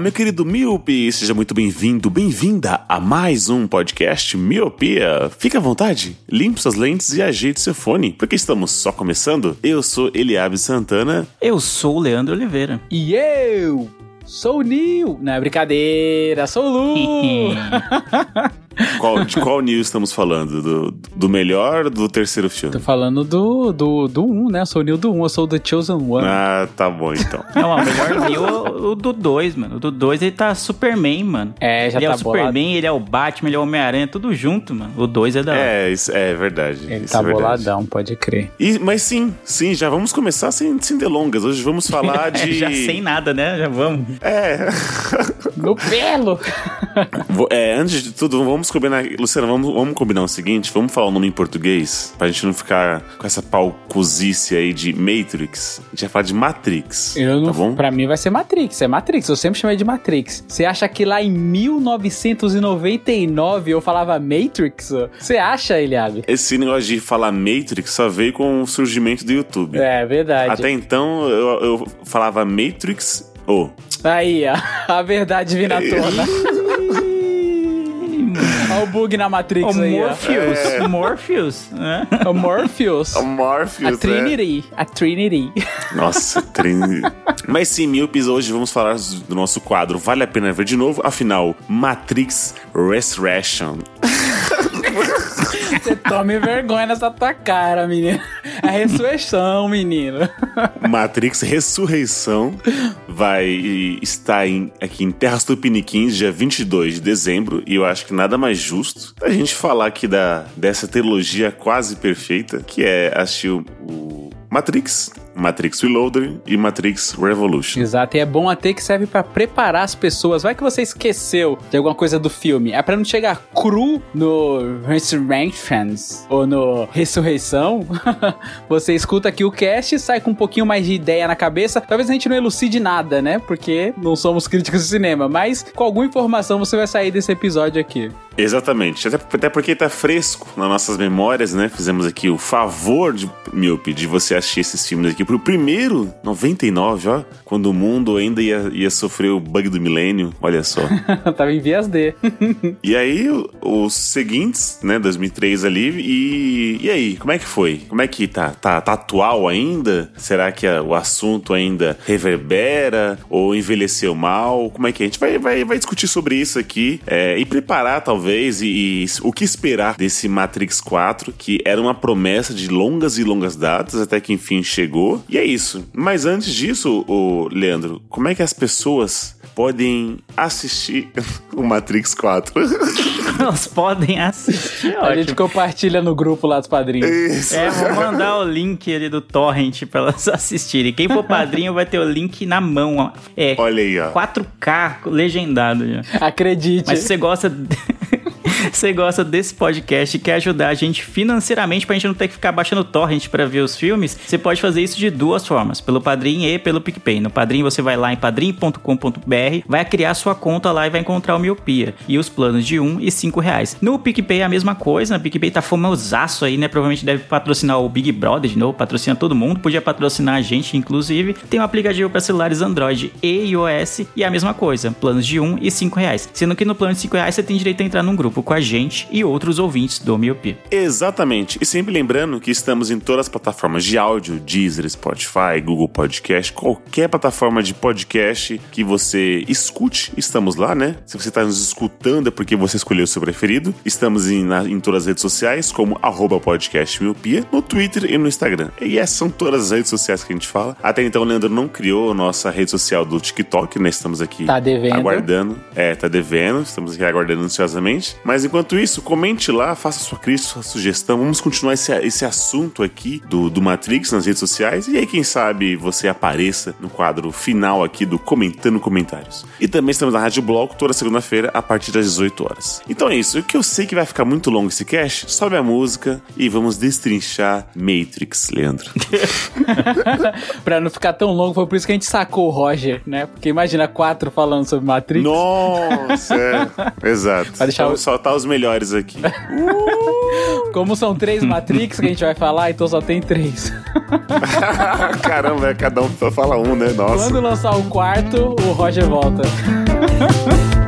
Meu querido Miope! Seja muito bem-vindo, bem-vinda a mais um podcast Miopia. Fique à vontade, limpe suas lentes e ajeite seu fone, porque estamos só começando. Eu sou Eliabe Santana Eu sou o Leandro Oliveira. E eu sou o Nil. Não é brincadeira, sou o Lu. Qual, de qual news estamos falando? Do, do melhor ou do terceiro filme? Tô falando do, do, do 1, né? Eu sou o Nil do 1, eu sou o The Chosen One. Ah, tá bom então. Não, o melhor viu o, o do 2, mano. O do 2 ele tá Superman, mano. É, já ele é tá o Superman, bolado. ele é o Batman, ele é o Homem-Aranha, tudo junto, mano. O 2 é da hora. É, isso é verdade. Ele isso tá é verdade. boladão, pode crer. E, mas sim, sim, já vamos começar sem, sem delongas. Hoje vamos falar É, de. já sem nada, né? Já vamos. É. No pelo! É, antes de tudo, vamos combinar. Luciano, vamos, vamos combinar o seguinte: vamos falar o nome em português, pra gente não ficar com essa paucuzice aí de Matrix. A gente vai falar de Matrix. Eu não, Tá bom? Pra mim vai ser Matrix, é Matrix, eu sempre chamei de Matrix. Você acha que lá em 1999 eu falava Matrix? Você acha, Eliabe? Esse negócio de falar Matrix só veio com o surgimento do YouTube. É verdade. Até então eu, eu falava Matrix. Oh, Aí, ó, a verdade vindo à tona. Olha o bug na Matrix O aí. Morpheus. É. O Morpheus. né? O Morpheus. o Morpheus, A né? Trinity. A Trinity. Nossa, Trini. Mas sim, Miopes, hoje vamos falar do nosso quadro Vale a Pena Ver de Novo. Afinal, Matrix Resurrection. Você tome vergonha nessa tua cara, menino. A ressurreição, menino. Matrix Ressurreição vai estar em- aqui em Terras Tupiniquins, dia 22 de dezembro. E eu acho que nada mais justo a gente falar aqui da, dessa trilogia quase perfeita, que é assistir o Matrix, Matrix Reloaded e Matrix Revolution. Exato, e é bom até que serve pra preparar as pessoas. Vai que você esqueceu de alguma coisa do filme. É pra não chegar cru no Resurrections ou no Ressurreição. você escuta aqui o cast, sai com um pouquinho mais de ideia na cabeça. Talvez a gente não elucide nada, né? Porque não somos críticos de cinema, mas com alguma informação você vai sair desse episódio aqui. Exatamente. Até, até porque tá fresco nas nossas memórias, né? Fizemos aqui o favor de Miope de você assistir esses filmes aqui pro primeiro 99, ó. Quando o mundo ainda ia, ia sofrer o bug do milênio. Olha só. Tava em vias D. e aí, os seguintes, né? 2003 ali. E, e aí, como é que foi? Como é que tá? Tá, tá atual ainda? Será que a- o assunto ainda reverbera? Ou envelheceu mal? Como é que é? A gente vai, vai, vai discutir sobre isso aqui é, e preparar, talvez, e, e o que esperar desse Matrix 4, que era uma promessa de longas e longas datas, até que enfim chegou. E é isso. Mas antes disso, o Leandro, como é que as pessoas podem assistir o Matrix 4? Elas podem assistir. A gente compartilha no grupo lá dos padrinhos. Isso. É, vou mandar o link ali do Torrent pra elas assistirem. Quem for padrinho vai ter o link na mão. ó. É, Olha aí, ó. 4K legendado já. Acredite. Mas se você gosta. Você gosta desse podcast e quer ajudar a gente financeiramente pra gente não ter que ficar baixando torrent pra ver os filmes, você pode fazer isso de duas formas, pelo Padrim e pelo PicPay. No Padrim você vai lá em padrim.com.br, vai criar sua conta lá e vai encontrar o Miopia e os planos de 1 e 5 reais. No PicPay é a mesma coisa, no PicPay tá famosaço aí, né? Provavelmente deve patrocinar o Big Brother de novo, patrocina todo mundo, podia patrocinar a gente, inclusive. Tem um aplicativo para celulares Android e iOS e é a mesma coisa, planos de 1 e 5 reais. Sendo que no plano de 5 reais você tem direito a entrar num grupo com a gente e outros ouvintes do Miopia. Exatamente. E sempre lembrando que estamos em todas as plataformas de áudio, Deezer, Spotify, Google Podcast, qualquer plataforma de podcast que você escute, estamos lá, né? Se você está nos escutando é porque você escolheu o seu preferido. Estamos em, na- em todas as redes sociais, como arroba podcast miopia, no Twitter e no Instagram. E essas são todas as redes sociais que a gente fala. Até então o Leandro não criou a nossa rede social do TikTok, né? Estamos aqui Tá devendo. aguardando. É, tá devendo. Estamos aqui aguardando ansiosamente. Mas enquanto isso, comente lá, faça sua crítica, sua sugestão. Vamos continuar esse, esse assunto aqui do, do Matrix nas redes sociais. E aí, quem sabe você apareça no quadro final aqui do Comentando Comentários. E também estamos na Rádio Bloco toda segunda-feira a partir das 18 horas. Então é isso. O que eu sei que vai ficar muito longo esse cast, sobe a música e vamos destrinchar Matrix, Leandro. pra não ficar tão longo, foi por isso que a gente sacou o Roger, né? Porque imagina quatro falando sobre Matrix. Nossa, é. Exato. Vai deixar Vamos o- soltar os melhores aqui. Como são três Matrix que a gente vai falar, então só tem três. Caramba, é cada um só fala um, né? Nossa. Quando lançar o quarto, o Roger volta.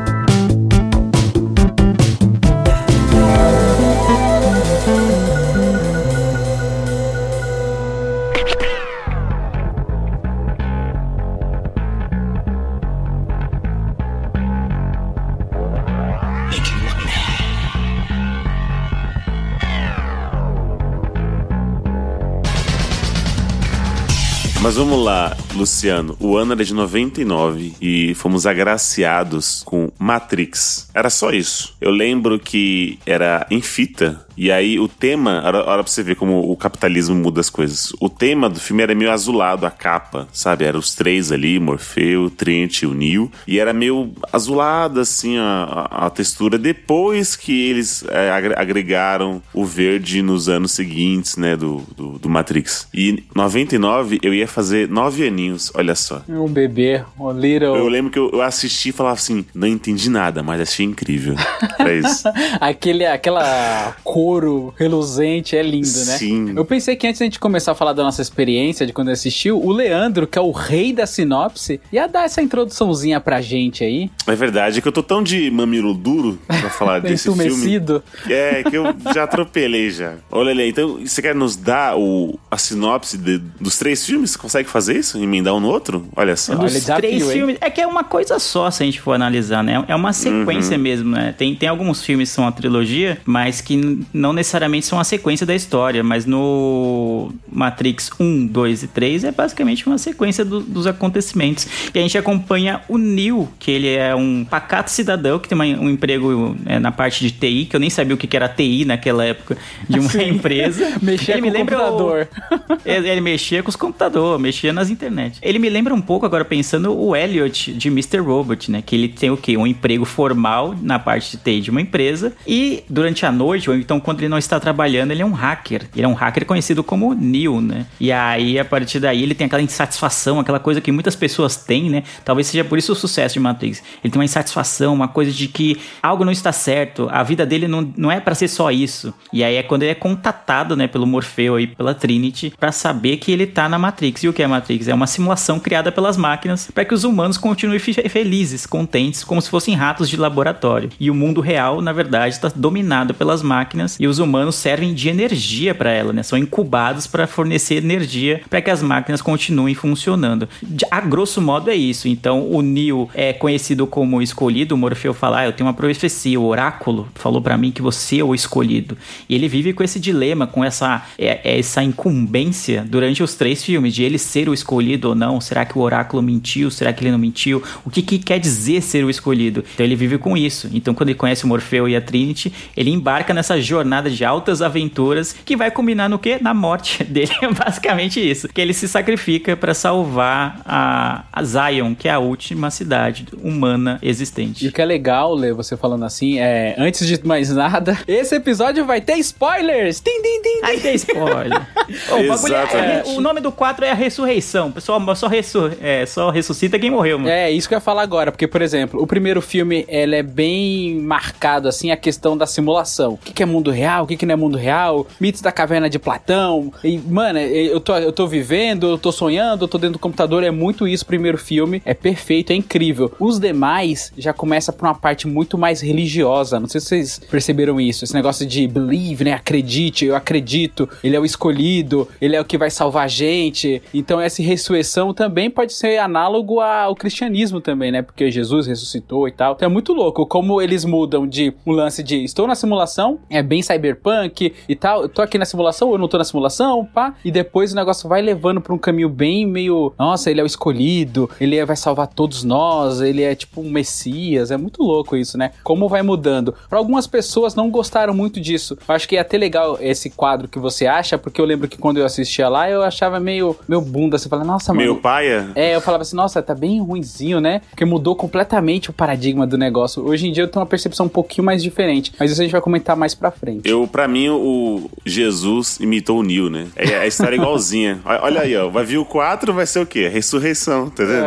Mas vamos lá, Luciano. O ano era de 99 e fomos agraciados com Matrix. Era só isso. Eu lembro que era em fita. E aí o tema, olha, pra você ver como o capitalismo muda as coisas. O tema do filme era meio azulado, a capa, sabe? Era os três ali, Morfeu, Trinity e o Neo. E era meio azulada, assim, a, a- textura. Depois que eles é, agre- agregaram o verde nos anos seguintes, né, do, do, do Matrix. E em 99 eu ia fazer nove aninhos, olha só. Um bebê, um little. Eu lembro que eu, eu assisti e falava assim, não entendi nada, mas achei incrível. É isso. Aquele, aquela couro reluzente é lindo, né? Sim. Eu pensei que antes da gente começar a falar da nossa experiência de quando assistiu, o Leandro, que é o rei da sinopse, ia dar essa introduçãozinha pra gente aí. É verdade, é que eu tô tão de mamilo duro pra falar desse filme. É, que eu já atropelei já. Olha ali, então você quer nos dar o, a sinopse de- dos três filmes? Você consegue fazer isso? Emendar um no outro? Olha só. Olha, Dos desafio, três filmes. É que é uma coisa só, se a gente for analisar, né? É uma sequência mesmo, né? Tem, tem alguns filmes que são a trilogia, mas que não necessariamente são a sequência da história. Mas no Matrix 1, 2 e 3 é basicamente uma sequência do- dos acontecimentos. E a gente acompanha o Neo, que ele é um pacato cidadão que tem uma- um emprego é, na parte de TI, que eu nem sabia o que era TI naquela época de uma empresa. Mexer Ele com me o lembra o- computador. ele, ele mexia com os computadores, mexia nas internet. Ele me lembra um pouco, agora pensando, o Elliot de Mr. Robot, né? Que ele tem o quê? Um emprego formal na parte de TI de uma empresa. E durante a noite, ou então quando ele não está trabalhando, ele é um hacker. Ele é um hacker conhecido como Neo, né? E aí, a partir daí, ele tem aquela insatisfação, aquela coisa que muitas pessoas têm, né? Talvez seja por isso o sucesso de Matrix. Ele tem uma insatisfação, uma coisa de que algo não está certo, a vida dele não, não é para ser só isso. E aí é quando ele é contatado, né, pelo Morfeu e pela Trinity para saber que ele tá na Matrix. E o que é Matrix? É uma simulação criada pelas máquinas para que os humanos continuem fe- felizes, contentes, como se fossem ratos de laboratório. E o mundo real, na verdade, está dominado pelas máquinas e os humanos servem de energia para ela, né? São incubados para fornecer energia para que as máquinas continuem funcionando. A grosso modo é isso. Então, o Neo é conhecido como escolhido. O Morfeu fala: ah, eu tenho uma profecia, o oráculo falou para mim que você é o escolhido. E ele vive com esse dilema, com essa, é- é essa incumbência durante os três filmes, de ele ser o escolhido ou não. Será que o oráculo mentiu? Será que ele não mentiu? O que, que quer dizer ser o escolhido? Então ele vive com isso. Então, quando ele conhece o Morfeu e a Trinity, ele embarca nessa jornada de altas aventuras que vai culminar no quê? Na morte dele. É basicamente isso. Que ele se sacrifica para salvar a, a Zion, que é a última cidade humana E existente. o que é legal, Lê, você falando assim, é. Antes de mais nada, esse episódio vai ter spoilers! Tim, tim, tim, Aí tem spoiler. O, bagulho é- é- o nome do quadro é a ressurreição. O pessoal só, ressu- é, só ressuscita quem morreu, mano. É, isso que eu ia falar agora, porque, por exemplo, o primeiro filme, ele é bem marcado, assim, a questão da simulação. O que, que é mundo real, o que, que não é mundo real, mitos da caverna de Platão, e, mano, eu tô, eu tô vivendo, eu tô sonhando, eu tô dentro do computador, é muito isso o primeiro filme, é perfeito, é incrível. Os demais já começa por uma parte muito mais religiosa, não sei se vocês perceberam isso, esse negócio de believe, né, acredite, eu acredito, ele é o escolhido, ele é o que vai salvar a gente, então essa ressurreição também pode ser análogo ao cristianismo também, né, porque Jesus ressuscitou e tal, então é muito louco como eles mudam de um lance de estou na simulação, é bem cyberpunk e tal. Eu tô aqui na simulação, ou eu não tô na simulação, pá. E depois o negócio vai levando pra um caminho bem meio. Nossa, ele é o escolhido, ele é- vai salvar todos nós, ele é tipo um messias. É muito louco isso, né? Como vai mudando. Pra algumas pessoas não gostaram muito disso. Eu acho que é até legal esse quadro que você acha, porque eu lembro que quando eu assistia lá, eu achava meio, meio bunda. Você fala, nossa, mano. Meu paia. É, eu falava assim, nossa, tá bem ruinzinho, né? Porque mudou completamente o paradigma do negócio. Hoje em dia eu tenho uma percepção um pouquinho mais diferente. Mas isso a gente vai comentar mais pra frente. Eu, pra mim, o Jesus imitou o Neo, né? É a história igualzinha. Olha aí, ó. Vai vir o 4, vai ser o quê? Ressurreição, tá entendendo?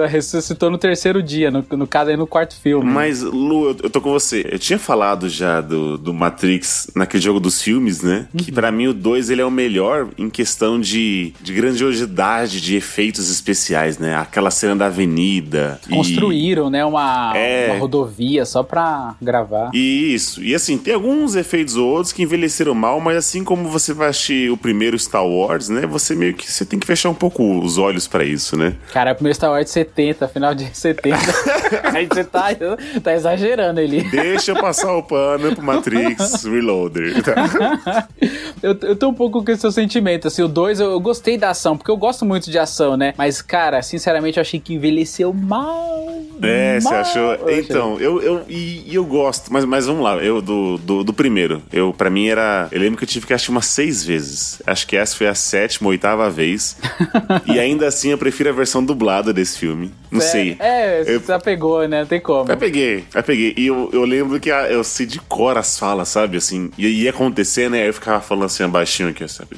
É, é, ressuscitou no terceiro dia, no, no caso aí no quarto filme. Mas, Lu, eu, eu tô com você. Eu tinha falado já do, do Matrix naquele jogo dos filmes, né? Que pra mim o 2 ele é o melhor em questão de, de grandiosidade, de efeitos especiais, né? Aquela cena da avenida. e- Construíram, né, uma, É. uma rodovia só pra gravar. Isso. E assim, tem alguns efeitos ou outros que envelheceram mal, mas assim como você vai assistir o primeiro Star Wars, né? Você meio que você tem que fechar um pouco os olhos pra isso, né? Cara, o primeiro Star Wars de 70, final de 70. aí você tá, tá exagerando ele. Deixa eu passar o pano pro Matrix Reloader. Tá? Eu, eu tô um pouco com esse seu sentimento, assim, o 2 eu, eu gostei da ação, porque eu gosto muito de ação, né? Mas, cara, sinceramente, eu achei que envelheceu mal. É, você mal. achou? Eu achei. Então, eu, eu e, e eu gosto, mas, mas vamos lá, eu do, do, do primeiro. Eu, pra mim era. Eu lembro que eu tive que assistir umas seis vezes. Acho que essa foi a sétima, oitava vez. e ainda assim eu prefiro a versão dublada desse filme. Não É, sei. É, Eu- você já pegou, né? Não tem como. Eu peguei, eu peguei. E eu, eu lembro que a- eu sei de cor as falas, sabe? Assim, e ia acontecer, né? Aí eu ficava falando assim, abaixinho aqui, sabe?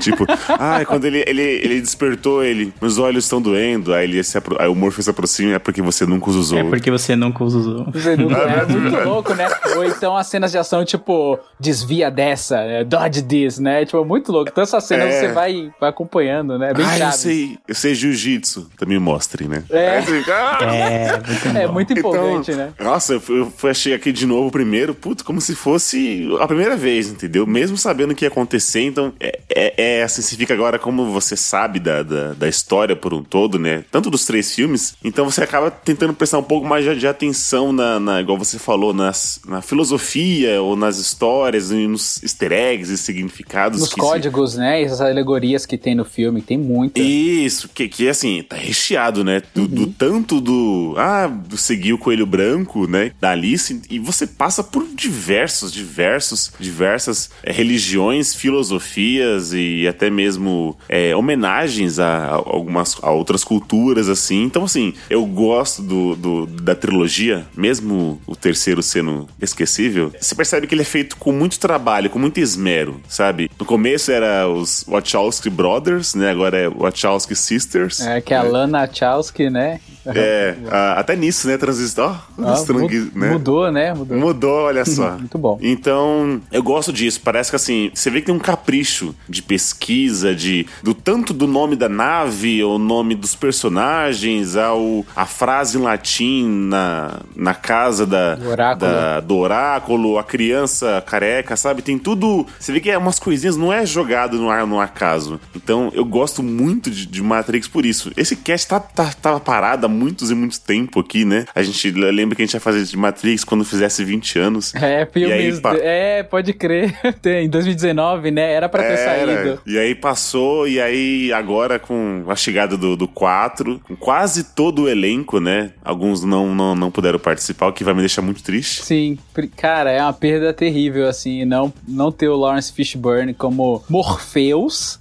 Tipo, ah, quando ele, ele, ele despertou, ele, meus olhos estão doendo. Aí, ele se apro- aí o Morpheus se aproxima, é porque você nunca os usou. É porque você nunca os usou. Você nunca- É muito louco, né? Ou então as cenas de ação, tipo, desvia dessa, é, dodge this, né? Tipo, muito louco. Então essa cena É. você vai, vai acompanhando, né? É bem ah, eu sei, eu sei jiu-jitsu. Também mostre, né? É. Ah! É, muito É muito empolgante, Então, né? Nossa, eu fui, eu achei aqui de novo primeiro, puto, como se fosse a primeira vez, entendeu? Mesmo sabendo o que ia acontecer, então é, é, é assim, se fica agora como você sabe da, da, da história por um todo, né? Tanto dos três filmes, então você acaba tentando prestar um pouco mais de, de atenção na, na- igual você falou, nas, na filosofia ou nas histórias, e nos easter eggs e significados. Nos que se- códigos, né? Essas alegorias que tem no filme, tem muitas. isso, que, que assim, tá recheado, né? Do, do tanto do. Ah, do seguir o coelho branco, né? Da Alice. E você passa por diversos, diversos, diversas é, religiões, filosofias e até mesmo é, homenagens a, a algumas a outras culturas, assim. Então, assim, eu gosto do, do- da trilogia, mesmo o terceiro sendo esquecível. Você percebe que ele é feito com muito trabalho, com muito esmero, sabe? No começo era os Wachowski Brothers, né? Agora é Wachowski Sisters. É, que é a Lana Chowski, né? É, a- até nisso, né? Transistor. Ah, Strang- mu- Mudou, né? Mudou. Mudou, olha só. Muito bom. Então, eu gosto disso. Parece que assim, você vê que tem um capricho de pesquisa, de do tanto do nome da nave, o nome dos personagens, ao a frase em latim na, na casa da, Do oráculo. da- do oráculo, a criança careca, sabe? Tem tudo. Você vê que é umas coisinhas, não é jogado no ar no acaso. Então, eu gosto muito de, de Matrix por isso. Esse cast tá, tá, tava parado muitos e muito tempo aqui, né? A gente lembra que a gente ia fazer de Matrix quando fizesse 20 anos. É, aí, filmes. pa- É, pode crer. Tem, em 2019, né? Era pra ter Era. saído. E aí passou, e aí agora com a chegada do, do 4, com quase todo o elenco, né? Alguns não, não, não puderam participar, o que vai me deixar muito triste. Sim, cara, é uma perda terrível, assim, não, não ter o Lawrence Fishburne como Morpheus.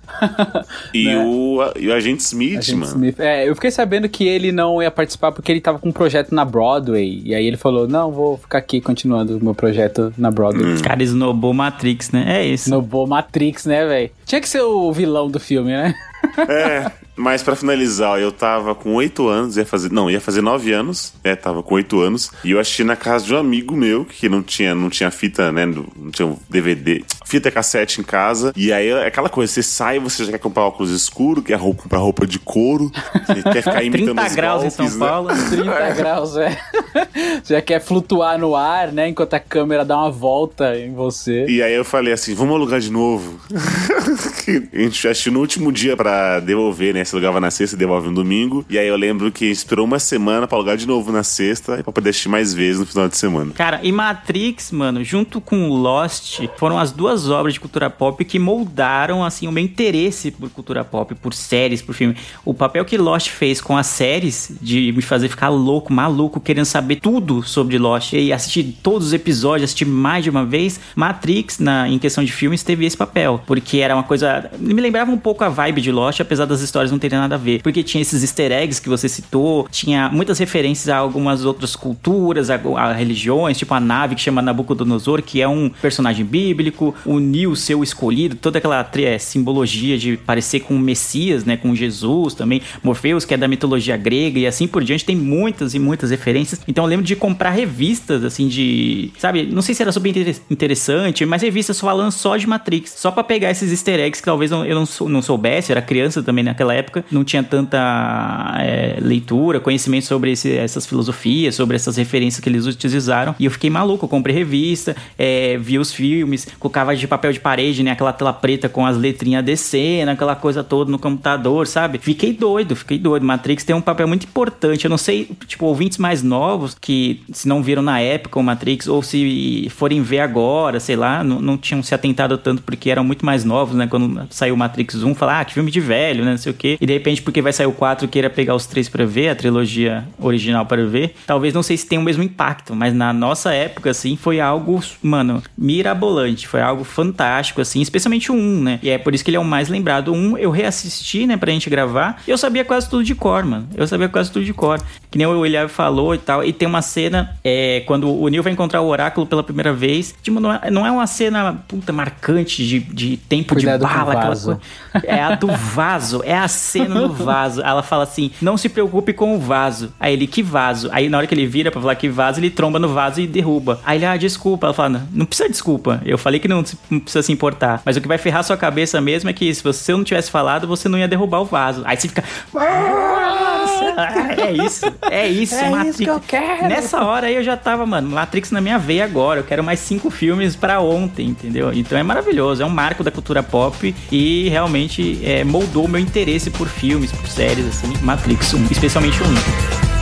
E, Né? o, e o Agente Smith, Agente mano. Smith. É, eu fiquei sabendo que ele não ia participar porque ele tava com um projeto na Broadway. E aí ele falou: Não, vou ficar aqui continuando o meu projeto na Broadway. Hum. Os caras esnobou Matrix, né? É isso. No Bo Matrix, né, velho? Tinha que ser o vilão do filme, né? É, mas pra finalizar, eu tava com 8 anos, ia fazer. Não, ia fazer 9 anos, é, tava com 8 anos, e eu assisti na casa de um amigo meu, que não tinha, não tinha fita, né? Não tinha um DVD, fita cassete em casa. E aí é aquela coisa, você sai, você já quer comprar óculos escuros, quer roupa, comprar roupa de couro, você quer ficar imitando 30 os graus em São golpes, né? Paulo. 30 graus, é. Já quer flutuar no ar, né? Enquanto a câmera dá uma volta em você. E aí eu falei assim, vamos alugar de novo. a gente assistiu no último dia pra devolver, né? Né? Você alugava na sexta e devolve no domingo. E aí eu lembro que esperou uma semana pra alugar de novo na sexta e pra poder assistir mais vezes no final de semana. Cara, e Matrix, mano, junto com Lost, foram as duas obras de cultura pop que moldaram, assim, o meu interesse por cultura pop, por séries, por filme. O papel que Lost fez com as séries, de me fazer ficar louco, maluco, querendo saber tudo sobre Lost e assistir todos os episódios, assistir mais de uma vez, Matrix, na, em questão de filmes, teve esse papel. Porque era uma coisa. Me lembrava um pouco a vibe de Lost, apesar das histórias não terem nada a ver. Porque tinha esses easter eggs que você citou, tinha muitas referências a algumas outras culturas, a, a religiões, tipo a nave que chama Nabucodonosor, que é um personagem bíblico, o Neo, seu escolhido, toda aquela é, simbologia de parecer com o Messias, né? Com Jesus também, Morpheus, que é da mitologia grega, e assim por diante, tem muitas e muitas referências. Então eu lembro de comprar revistas, assim, de. Sabe, não sei se era super inter- interessante, mas revistas falando só de Matrix, só pra pegar esses easter eggs que talvez eu não, sou- não soubesse, era criança também naquela época, não tinha tanta é, leitura, conhecimento sobre esse- essas filosofias, sobre essas referências que eles utilizaram, e eu fiquei maluco, eu comprei revista, é, vi os filmes, colocava de papel de parede, né, aquela tela preta com as letrinhas descendo, aquela coisa toda no computador, sabe? Fiquei doido, fiquei doido. Matrix tem um papel muito importante. Eu não sei, tipo, ouvintes mais novos que se não viram na época o Matrix ou se forem ver agora, sei lá, não, não tinham se atentado tanto porque eram muito mais novos, né? Quando saiu o Matrix 1, falar, ah, que filme de velho, né? Não sei o quê. E de repente, porque vai sair o 4, queira pegar os três pra ver, a trilogia original para ver. Talvez não sei se tem o mesmo impacto, mas na nossa época, assim, foi algo, mano, mirabolante. Foi algo fantástico, assim, especialmente o 1, né? E é por isso que ele é o mais lembrado. O 1 eu reassisti, né, pra gente gravar, e eu sabia quase tudo de cor, mano. Eu sabia quase tudo de cor. Que nem o William falou e tal. E tem uma cena, é, quando o Neil vai encontrar o oráculo pela primeira vez. Tipo, não é, não é uma cena, puta, marcante de, de tempo Cuidado de bala, aquela coisa. É a do vaso, é a cena do vaso. Ela fala assim: não se preocupe com o vaso. Aí ele, que vaso? Aí na hora que ele vira pra falar que vaso, ele tromba no vaso e derruba. Aí ele, ah, desculpa. Ela fala: não, não precisa desculpa. Eu falei que não, não precisa se importar. Mas o que vai ferrar sua cabeça mesmo é que se você não tivesse falado, você não ia derrubar o vaso. Aí você fica. É isso, é isso, É Matrix. isso que eu quero. Nessa hora aí eu já tava, mano, Matrix na minha veia agora. Eu quero mais cinco filmes pra ontem, entendeu? Então é maravilhoso, é um marco da cultura pop e realmente é, moldou meu interesse por filmes, por séries, assim. Matrix 1, especialmente o 1.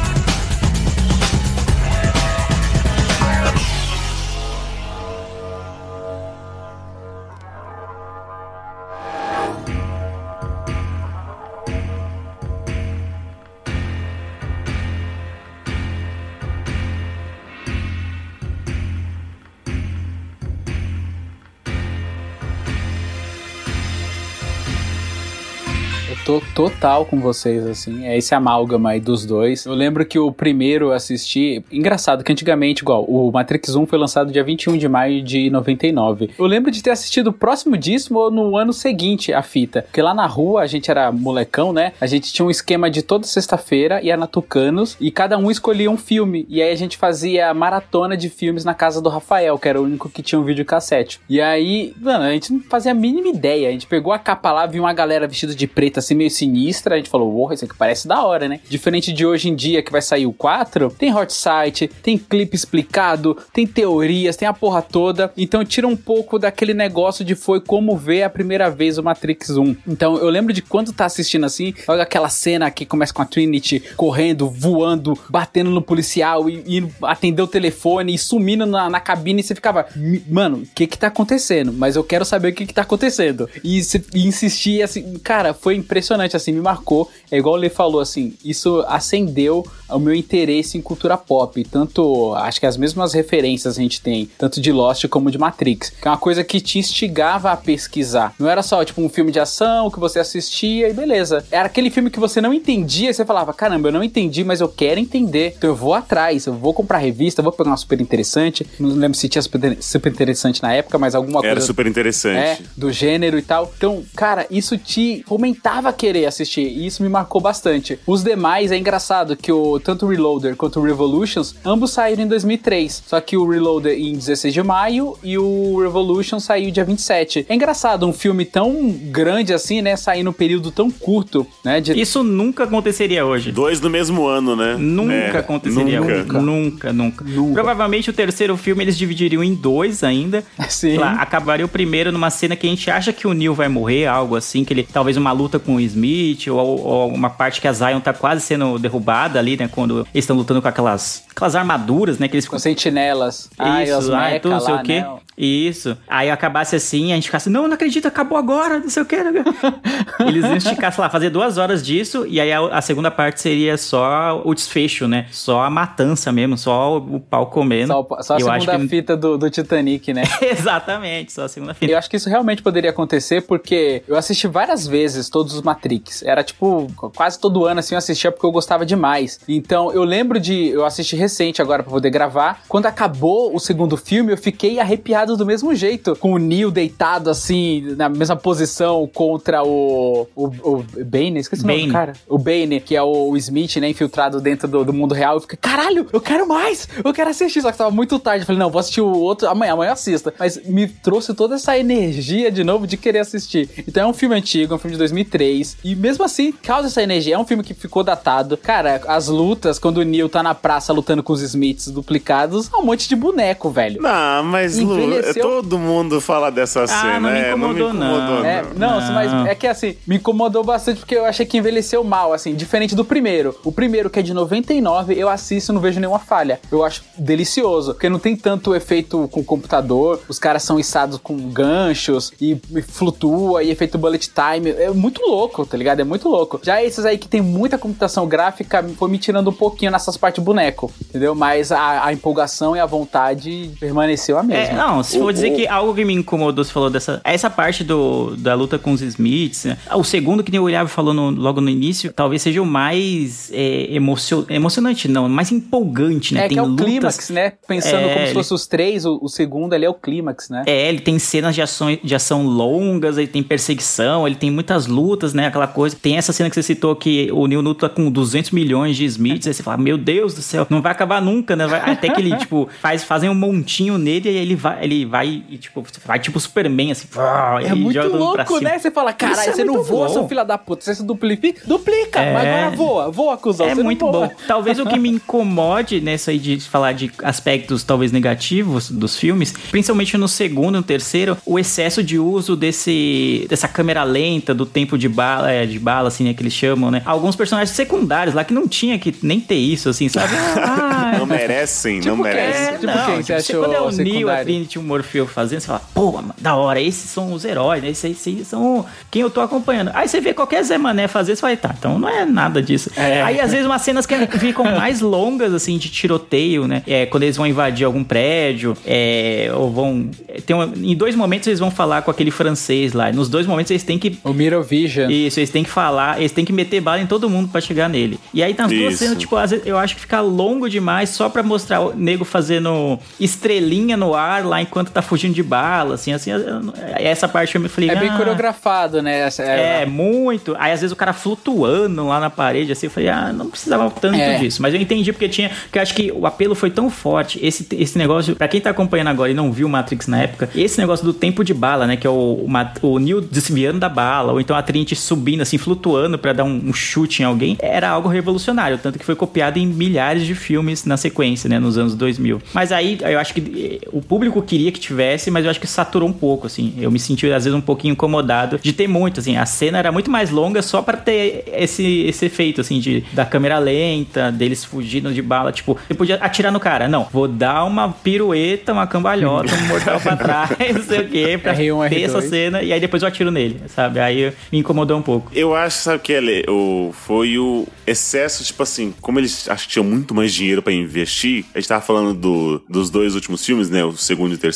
Total com vocês, assim. É esse amálgama aí dos dois. Eu lembro que o primeiro assisti. Engraçado que antigamente, igual, o Matrix 1 foi lançado dia 21 de maio de 99. Eu lembro de ter assistido próximo disso ou no ano seguinte a fita. Porque lá na rua a gente era molecão, né? A gente tinha um esquema de toda sexta-feira, ia na Tucanos e cada um escolhia um filme. E aí a gente fazia maratona de filmes na casa do Rafael, que era o único que tinha um videocassete. E aí, mano, a gente não fazia a mínima ideia. A gente pegou a capa lá, viu uma galera vestida de preto, assim, meio sinistra. A gente falou, porra, isso aqui parece da hora, né? Diferente de hoje em dia, que vai sair o 4, tem hot site, tem clipe explicado, tem teorias, tem a porra toda. Então tira um pouco daquele negócio de foi como ver a primeira vez o Matrix 1. Então eu lembro de quando tá assistindo assim, olha aquela cena que começa com a Trinity correndo, voando, batendo no policial e, e atender o telefone e sumindo na, na cabine e você ficava, "Mi- mano, o que que tá acontecendo? Mas eu quero saber o que que tá acontecendo. E, e insistir assim, cara, foi impressionante, assim, me marcou. É igual o Lê falou, assim, isso acendeu o meu interesse em cultura pop. Tanto, acho que as mesmas referências a gente tem, tanto de Lost como de Matrix. Que é uma coisa que te instigava a pesquisar. Não era só, tipo, um filme de ação que você assistia e beleza. Era aquele filme que você não entendia e você falava, caramba, eu não entendi, mas eu quero entender. Então eu vou atrás, eu vou comprar revista, vou pegar uma super interessante. Não lembro se tinha super, super interessante na época, mas alguma Era coisa... super É, interessante. do gênero e tal. Então, cara, isso te fomentava a assistir e isso me marcou bastante. Os demais é engraçado que o tanto o Reloader quanto o Revolutions, ambos saíram em 2003. Só que o Reloader em 16 de maio e o Revolution saiu dia 27. É engraçado um filme tão grande assim, né, sair num período tão curto, né, de Isso nunca aconteceria hoje. Dois no mesmo ano, né? Nunca É, aconteceria. Nunca. Nunca. nunca, Nunca. Provavelmente o terceiro filme eles dividiriam em dois ainda. Sim. Sei lá, acabaria o primeiro numa cena que a gente acha que o Neil vai morrer, algo assim, que ele talvez uma luta com o Smith, ou, ou uma parte que a Zion tá quase sendo derrubada ali, né? Quando eles estão lutando com aquelas, aquelas armaduras, né? Que eles Com sentinelas. Ah, e Isso, ah, tudo, não sei lá, o quê. né? Isso. Aí acabasse assim, a gente ficasse, não, não acredito, acabou agora, não sei o quê. Eles iam esticar, sei lá, fazer duas horas disso, e aí a, a segunda parte seria só o desfecho, né? Só a matança mesmo, só o, o pau comendo. Só, só a Eu segunda que- fita do, do Titanic, né? Exatamente, só a segunda fita. Eu acho que isso realmente poderia acontecer porque eu assisti várias vezes todos os Matrix. Era tipo, quase todo ano assim eu assistia porque eu gostava demais. Então eu lembro de. Eu assisti recente agora pra poder gravar. Quando acabou o segundo filme, eu fiquei arrepiado do mesmo jeito. Com o Neo deitado assim, na mesma posição contra o. O, o Bane, esqueci o nome do Bane. cara. O Bane, que é o Smith, né, infiltrado dentro do, do mundo real. Eu fiquei, caralho, eu quero mais! Eu quero assistir. Só que tava muito tarde. Eu falei, não, vou assistir o outro amanhã, amanhã eu assista. Mas me trouxe toda essa energia de novo de querer assistir. Então é um filme antigo, é um filme de 2003. E mesmo assim, causa essa energia. É um filme que ficou datado. Cara, as lutas, quando o Neo tá na praça lutando com os Smiths duplicados, é um monte de boneco, velho. Não, mas Lu, Envelheceu. todo mundo fala dessa cena. não me é, incomodou, não. É, não, Não. mas é que assim, me incomodou bastante porque eu achei que envelheceu mal, assim, diferente do primeiro. O primeiro, que é de 99, eu assisto e não vejo nenhuma falha. Eu acho delicioso, porque não tem tanto efeito com computador, os caras são içados com ganchos e, e flutua e efeito bullet time. É muito louco, tá ligado? É muito louco. Já esses aí que tem muita computação gráfica, foi me tirando um pouquinho nessas partes boneco, entendeu? Mas a, a empolgação e a vontade permaneceu a É, mesma. Não, se for dizer o- que algo que me incomodou, você falou dessa. Essa parte do, da luta com os Smiths. né? O segundo que nem o William falou no- logo no início, talvez seja o mais é, emocio- emocionante, não, mais empolgante, né? É Tem que é o lutas- clímax, né? Pensando É, como se ele- fosse os três, o, o segundo ali é o clímax, né? É, ele tem cenas de ação, de ação longas, ele tem perseguição, ele tem muitas lutas, né? Aquela coisa. Tem essa cena que você citou que o Neil luta com 200 milhões de Smiths, aí você fala, meu Deus do céu, não vai acabar nunca, né? Vai- até que ele, tipo, faz, fazem um montinho nele e aí ele vai, ele vai e, tipo, vai tipo Superman, assim, É e muito louco, cima. né? Você fala, caralho, é você não voa, bom. seu filho da puta. Você se duplica, duplica, É. mas agora voa, voa, cuzão. É você não muito voa. bom. Talvez o que me incomode nessa aí de falar de aspectos talvez negativos dos filmes, principalmente no segundo e no terceiro, o excesso de uso desse dessa câmera lenta, do tempo de bala, é, de bala assim, né, que eles chamam, né? Alguns personagens secundários lá que não tinha que nem ter isso assim, sabe? Ah, Não merecem, não Tipo quem? merecem. Tipo quem você achou Quando é o Neo, a secundário? Trinity e o Morfeu fazendo, você fala, pô, da hora, esses são os heróis, né? Esses, esses são quem eu tô acompanhando. Aí você vê qualquer Zé Mané fazer, você fala, tá, então não é nada disso. É. Aí às vezes umas cenas que ficam mais longas, assim, de tiroteio, né? É, quando eles vão invadir algum prédio, é, ou vão. Tem um- em dois momentos eles vão falar com aquele francês lá. Nos dois momentos eles têm que O Mirror Vision. isso, eles têm que falar, eles têm que meter bala em todo mundo pra chegar nele. E aí tá as duas cenas, tipo, às vezes eu acho que fica longo demais só pra mostrar o nego fazendo estrelinha no ar lá enquanto tá fugindo de bala, assim, assim. Essa parte eu me falei. É bem ah, coreografado, né? Essa- É, muito. Aí às vezes o cara flutuando lá na parede, assim, eu falei, ah, não precisava tanto É. disso. Mas eu entendi porque tinha. Porque eu acho que o apelo foi tão forte. Esse, esse negócio, pra quem tá acompanhando agora e não viu Matrix na época, esse negócio do tempo de bala, né? Que é o, o, o Neo desviando da bala, ou então a Trinity subindo, assim, flutuando pra dar um, um chute em alguém, era algo revolucionário. Tanto que foi copiado em milhares de filmes na sequência, né? Nos anos 2000. Mas aí eu acho que eh, o público queria que tivesse, mas eu acho que saturou um pouco, assim. Eu me senti, às vezes, um pouquinho incomodado de ter muito, assim. A cena era muito mais longa só pra ter esse, esse efeito, assim, de, da câmera lenta, deles fugindo de bala. Tipo, você podia atirar no cara. Não, vou dar uma pirueta, uma cambalhota, um mortal pra trás, não sei o quê, pra R1, ter essa R2. cena. E aí depois eu atiro nele, sabe? Aí me incomodou um pouco. Eu acho, sabe o que Lê? o Foi o excesso, tipo assim, como eles acho que tinham muito mais dinheiro pra investir, a gente tava falando do- dos dois últimos filmes, né? O segundo e o terceiro.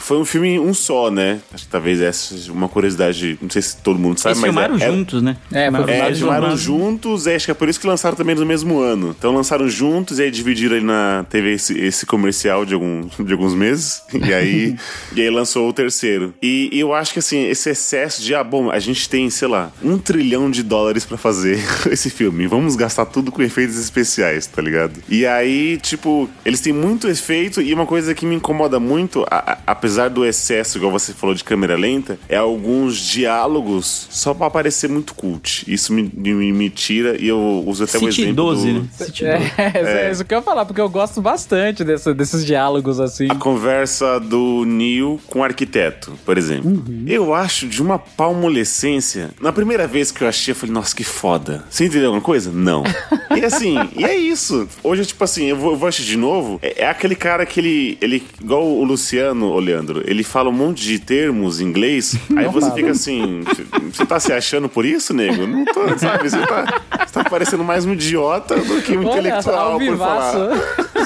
Foi um filme um só, né? Acho que talvez essa seja uma curiosidade, não sei se todo mundo sabe, Eles mas. filmaram é- é- juntos, né? É, foi Filmaram É, filmaram juntos, é, acho que é por isso que lançaram também no mesmo ano. Então lançaram juntos e aí dividiram ali na TV esse, esse comercial de, algum, de alguns meses. E aí, e aí lançou o terceiro. E, e eu acho que assim, esse excesso de, ah, bom, a gente tem, sei lá, um trilhão de dólares pra fazer esse filme. Vamos gastar tudo com efeitos especiais, tá ligado? E aí, tipo, eles têm muito efeito e uma coisa que me incomoda muito, a- apesar do excesso, igual você falou, de câmera lenta, é alguns diálogos só pra parecer muito cult. Isso me, me, me tira e eu uso até o City exemplo 12, do... né? City 12. É, é, isso que eu ia falar, porque eu gosto bastante desse- desses diálogos assim. A conversa do Neil com o arquiteto, por exemplo. Uhum. Eu acho de uma palmolescência. Na primeira vez que eu achei, eu falei, nossa, que foda. Você entendeu alguma coisa? Não. e assim, e é isso. Hoje, tipo assim, eu vou, eu vou assistir de novo. É, é aquele cara que ele, ele. Igual o Luciano, ô Leandro, ele fala um monte de termos em inglês. Aí você fica assim, você tá se achando por isso, nego? Não tô, sabe? Você tá, você tá parecendo mais um idiota do que um Olha, intelectual por falar.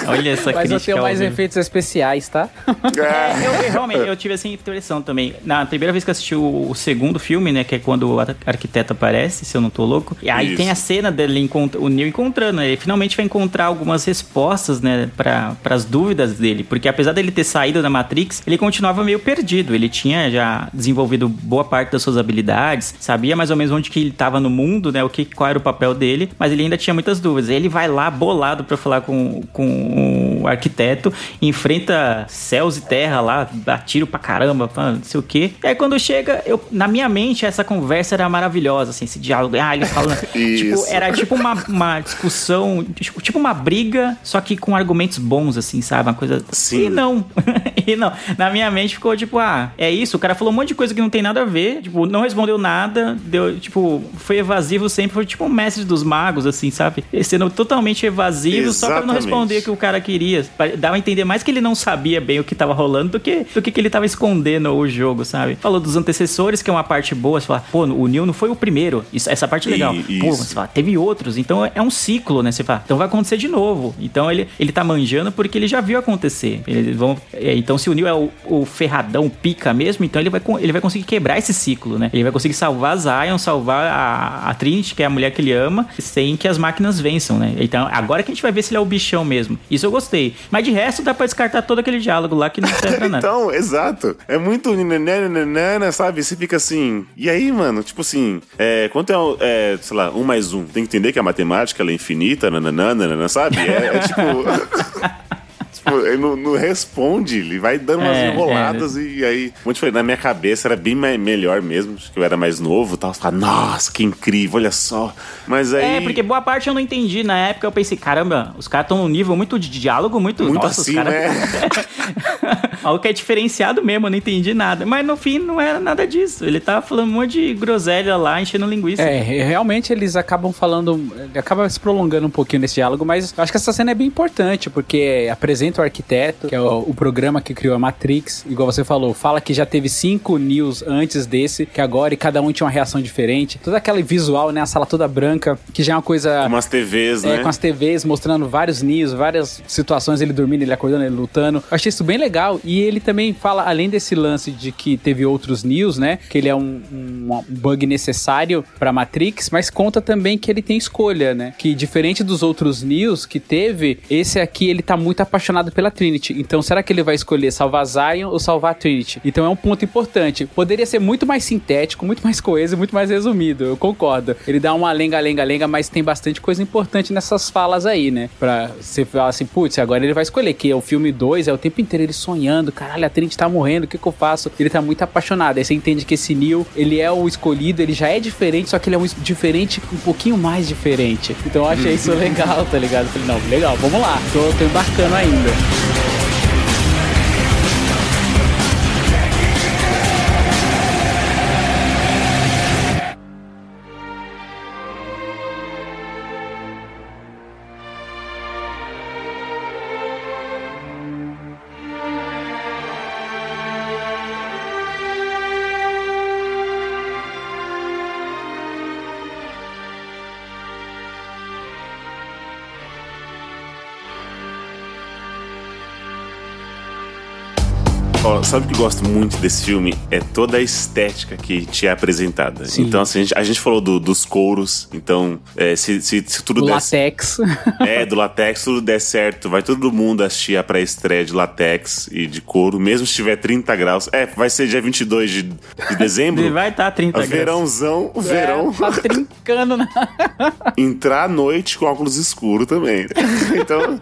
Olha essa Mas eu tenho mais efeitos especiais, tá? É. Eu, eu realmente eu tive essa impressão também. Na primeira vez que eu assisti o, o segundo filme, né? Que é quando o ar- arquiteto aparece, se eu não tô louco. E aí Isso. tem a cena dele o Neo encontrando. né, Ele finalmente vai encontrar algumas respostas, né? Para as dúvidas dele. Porque apesar dele ter saído da Matrix, ele continuava meio perdido. Ele tinha já desenvolvido boa parte das suas habilidades, sabia mais ou menos onde que ele estava no mundo, né? O que, qual era o papel dele, mas ele ainda tinha muitas dúvidas. Ele vai lá bolado para falar com, com o arquiteto, enfrenta céus e terra lá, dá tiro pra caramba, não sei o quê. E aí quando chega, eu, na minha mente, essa conversa era maravilhosa, assim, esse diálogo. Ah, ele falando. tipo, era tipo uma, uma discussão, tipo, tipo uma briga, só que com argumentos bons, assim, sabe? Uma coisa. Sim. E não. não. Na minha mente ficou tipo, ah, é isso. O cara falou um monte de coisa que não tem nada a ver, tipo, não respondeu nada, deu, tipo, foi evasivo sempre, foi tipo um mestre dos magos, assim, sabe? Sendo totalmente evasivo só pra não Exatamente. responder o que o cara queria. Dava a entender mais que ele não sabia bem o que tava rolando do que do que, que ele tava escondendo o jogo, sabe? Falou dos antecessores, que é uma parte boa. Você fala, pô, o Neo não foi o primeiro. Isso, essa parte é legal. E- Pô, isso. você fala, teve outros. Então é um ciclo, né? Você fala, então vai acontecer de novo. Então ele, ele tá manjando porque ele já viu acontecer. Eles vão, é, então se o Neo é o, o ferradão pica mesmo, então ele vai, ele vai conseguir quebrar esse ciclo, né? Ele vai conseguir salvar a Zion, salvar a, a Trinity, que é a mulher que ele ama, sem que as máquinas vençam, né? Então agora que a gente vai ver se ele é o bichão mesmo. Isso eu gostei. Mas de resto dá pra descartar todo aquele diálogo lá que não serve pra nada. Então, exato. É muito nananana, sabe? Você fica assim. E aí, mano? Tipo assim, é, quanto é, é, sei lá, um mais um? Tem que entender que a matemática ela é infinita, nananana, sabe? É, é tipo. tipo, ele não, não responde, ele vai dando umas É, enroladas e aí. Muito diferente. Na minha cabeça era bem me- melhor mesmo, acho que eu era mais novo e tal. Você fala, nossa, que incrível, olha só. Mas aí. É, porque boa parte eu não entendi. Na época eu pensei, caramba, os caras estão num nível muito de diálogo, muito. Muito nossa, assim, os caras. né? Algo que é diferenciado mesmo, eu não entendi nada. Mas no fim não era nada disso. Ele tava falando um monte de groselha lá, enchendo linguiça. É, re- realmente eles acabam falando, acaba se prolongando um pouquinho nesse diálogo, mas eu acho que essa cena é bem importante, porque apresenta arquiteto, que é o, o programa que criou a Matrix, igual você falou, fala que já teve cinco news antes desse, que agora e cada um tinha uma reação diferente. Todo aquele visual, né, a sala toda branca, que já é uma coisa... Com umas TVs, É, né? com as TVs mostrando vários news, várias situações, ele dormindo, ele acordando, ele lutando. Eu achei isso bem legal. E ele também fala, além desse lance de que teve outros news, né? Que ele é um, um- um bug necessário pra Matrix, mas conta também que ele tem escolha, né? Que diferente dos outros news que teve, esse aqui ele tá muito apaixonado pela Trinity. Então, será que ele vai escolher salvar Zion ou salvar a Trinity? Então é um ponto importante. Poderia ser muito mais sintético, muito mais coeso, muito mais resumido. Eu concordo. Ele dá uma lenga, lenga, lenga, mas tem bastante coisa importante nessas falas aí, né? Pra você falar assim, putz, agora ele vai escolher que é o filme 2, é o tempo inteiro ele sonhando, caralho, a Trinity tá morrendo, o que que eu faço? Ele tá muito apaixonado. Aí você entende que esse Neo, ele é o escolhido, ele já é diferente, só que ele é um diferente um pouquinho mais diferente. Então eu achei isso legal, tá ligado? Falei, não, legal, vamos lá. Tô, tô embarcando ainda. Ó, sabe o que eu gosto muito desse filme? É toda a estética que te é apresentada. Sim. Então, assim, a gente, a gente falou do- dos couros. Então, é, se, se, se tudo O der latex. É, do latex, tudo der certo, vai todo mundo assistir a pré-estreia de latex e de couro, mesmo se tiver 30 graus. É, vai ser dia 22 de, de dezembro. Ele vai estar 30 graus. Verãozão, o verão. É, tá trincando na. Entrar à noite com óculos escuros também. então.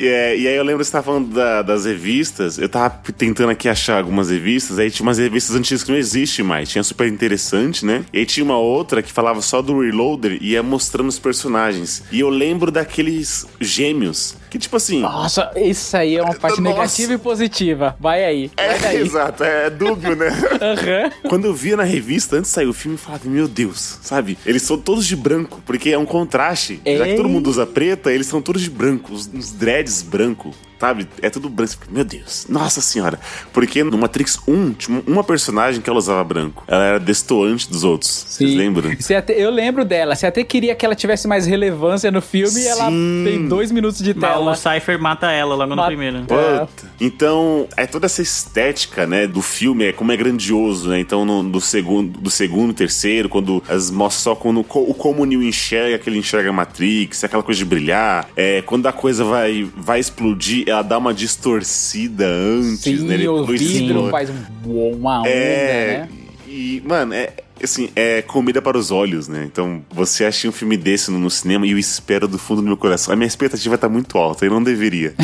é, e aí eu lembro que você tava falando da- das revistas, eu tava tentando tentando aqui achar algumas revistas, aí tinha umas revistas antigas que não existem mais. Tinha super interessante, né? E aí tinha uma outra que falava só do Reloader e ia mostrando os personagens. E eu lembro daqueles gêmeos. Que tipo assim. Nossa, isso aí é uma parte Nossa. negativa e positiva. Vai aí. Vai É, daí. exato, é dúbio, né? Aham. Quando eu via na revista, antes de sair o filme, eu falava, meu Deus, sabe? Eles são todos de branco, porque é um contraste. Já que Ei. todo mundo usa preta, eles são todos de branco, uns dreads branco, sabe? É tudo branco. Meu Deus, nossa senhora. Porque no Matrix 1, tinha uma personagem que ela usava branco. Ela era destoante dos outros. Vocês lembram? Você até- eu lembro dela. Você até queria que ela tivesse mais relevância no filme e ela Sim. tem dois minutos de tela. O Cypher mata ela logo no Mata- primeiro. É. Puta. Então, é toda essa estética, né, do filme, é como é grandioso, né? Então, no, do segundo, do segundo, terceiro, quando as mostram só quando, o como o Neo enxerga, que ele enxerga a Matrix, aquela coisa de brilhar. É, quando a coisa vai, vai explodir, ela dá uma distorcida antes, Sim, né? o Depois vidro faz um- uma onda, É, né? e, mano, é assim, é comida para os olhos, né? Então, você acha um filme desse no, no cinema e eu espero do fundo do meu coração. A minha expectativa tá muito alta e não deveria.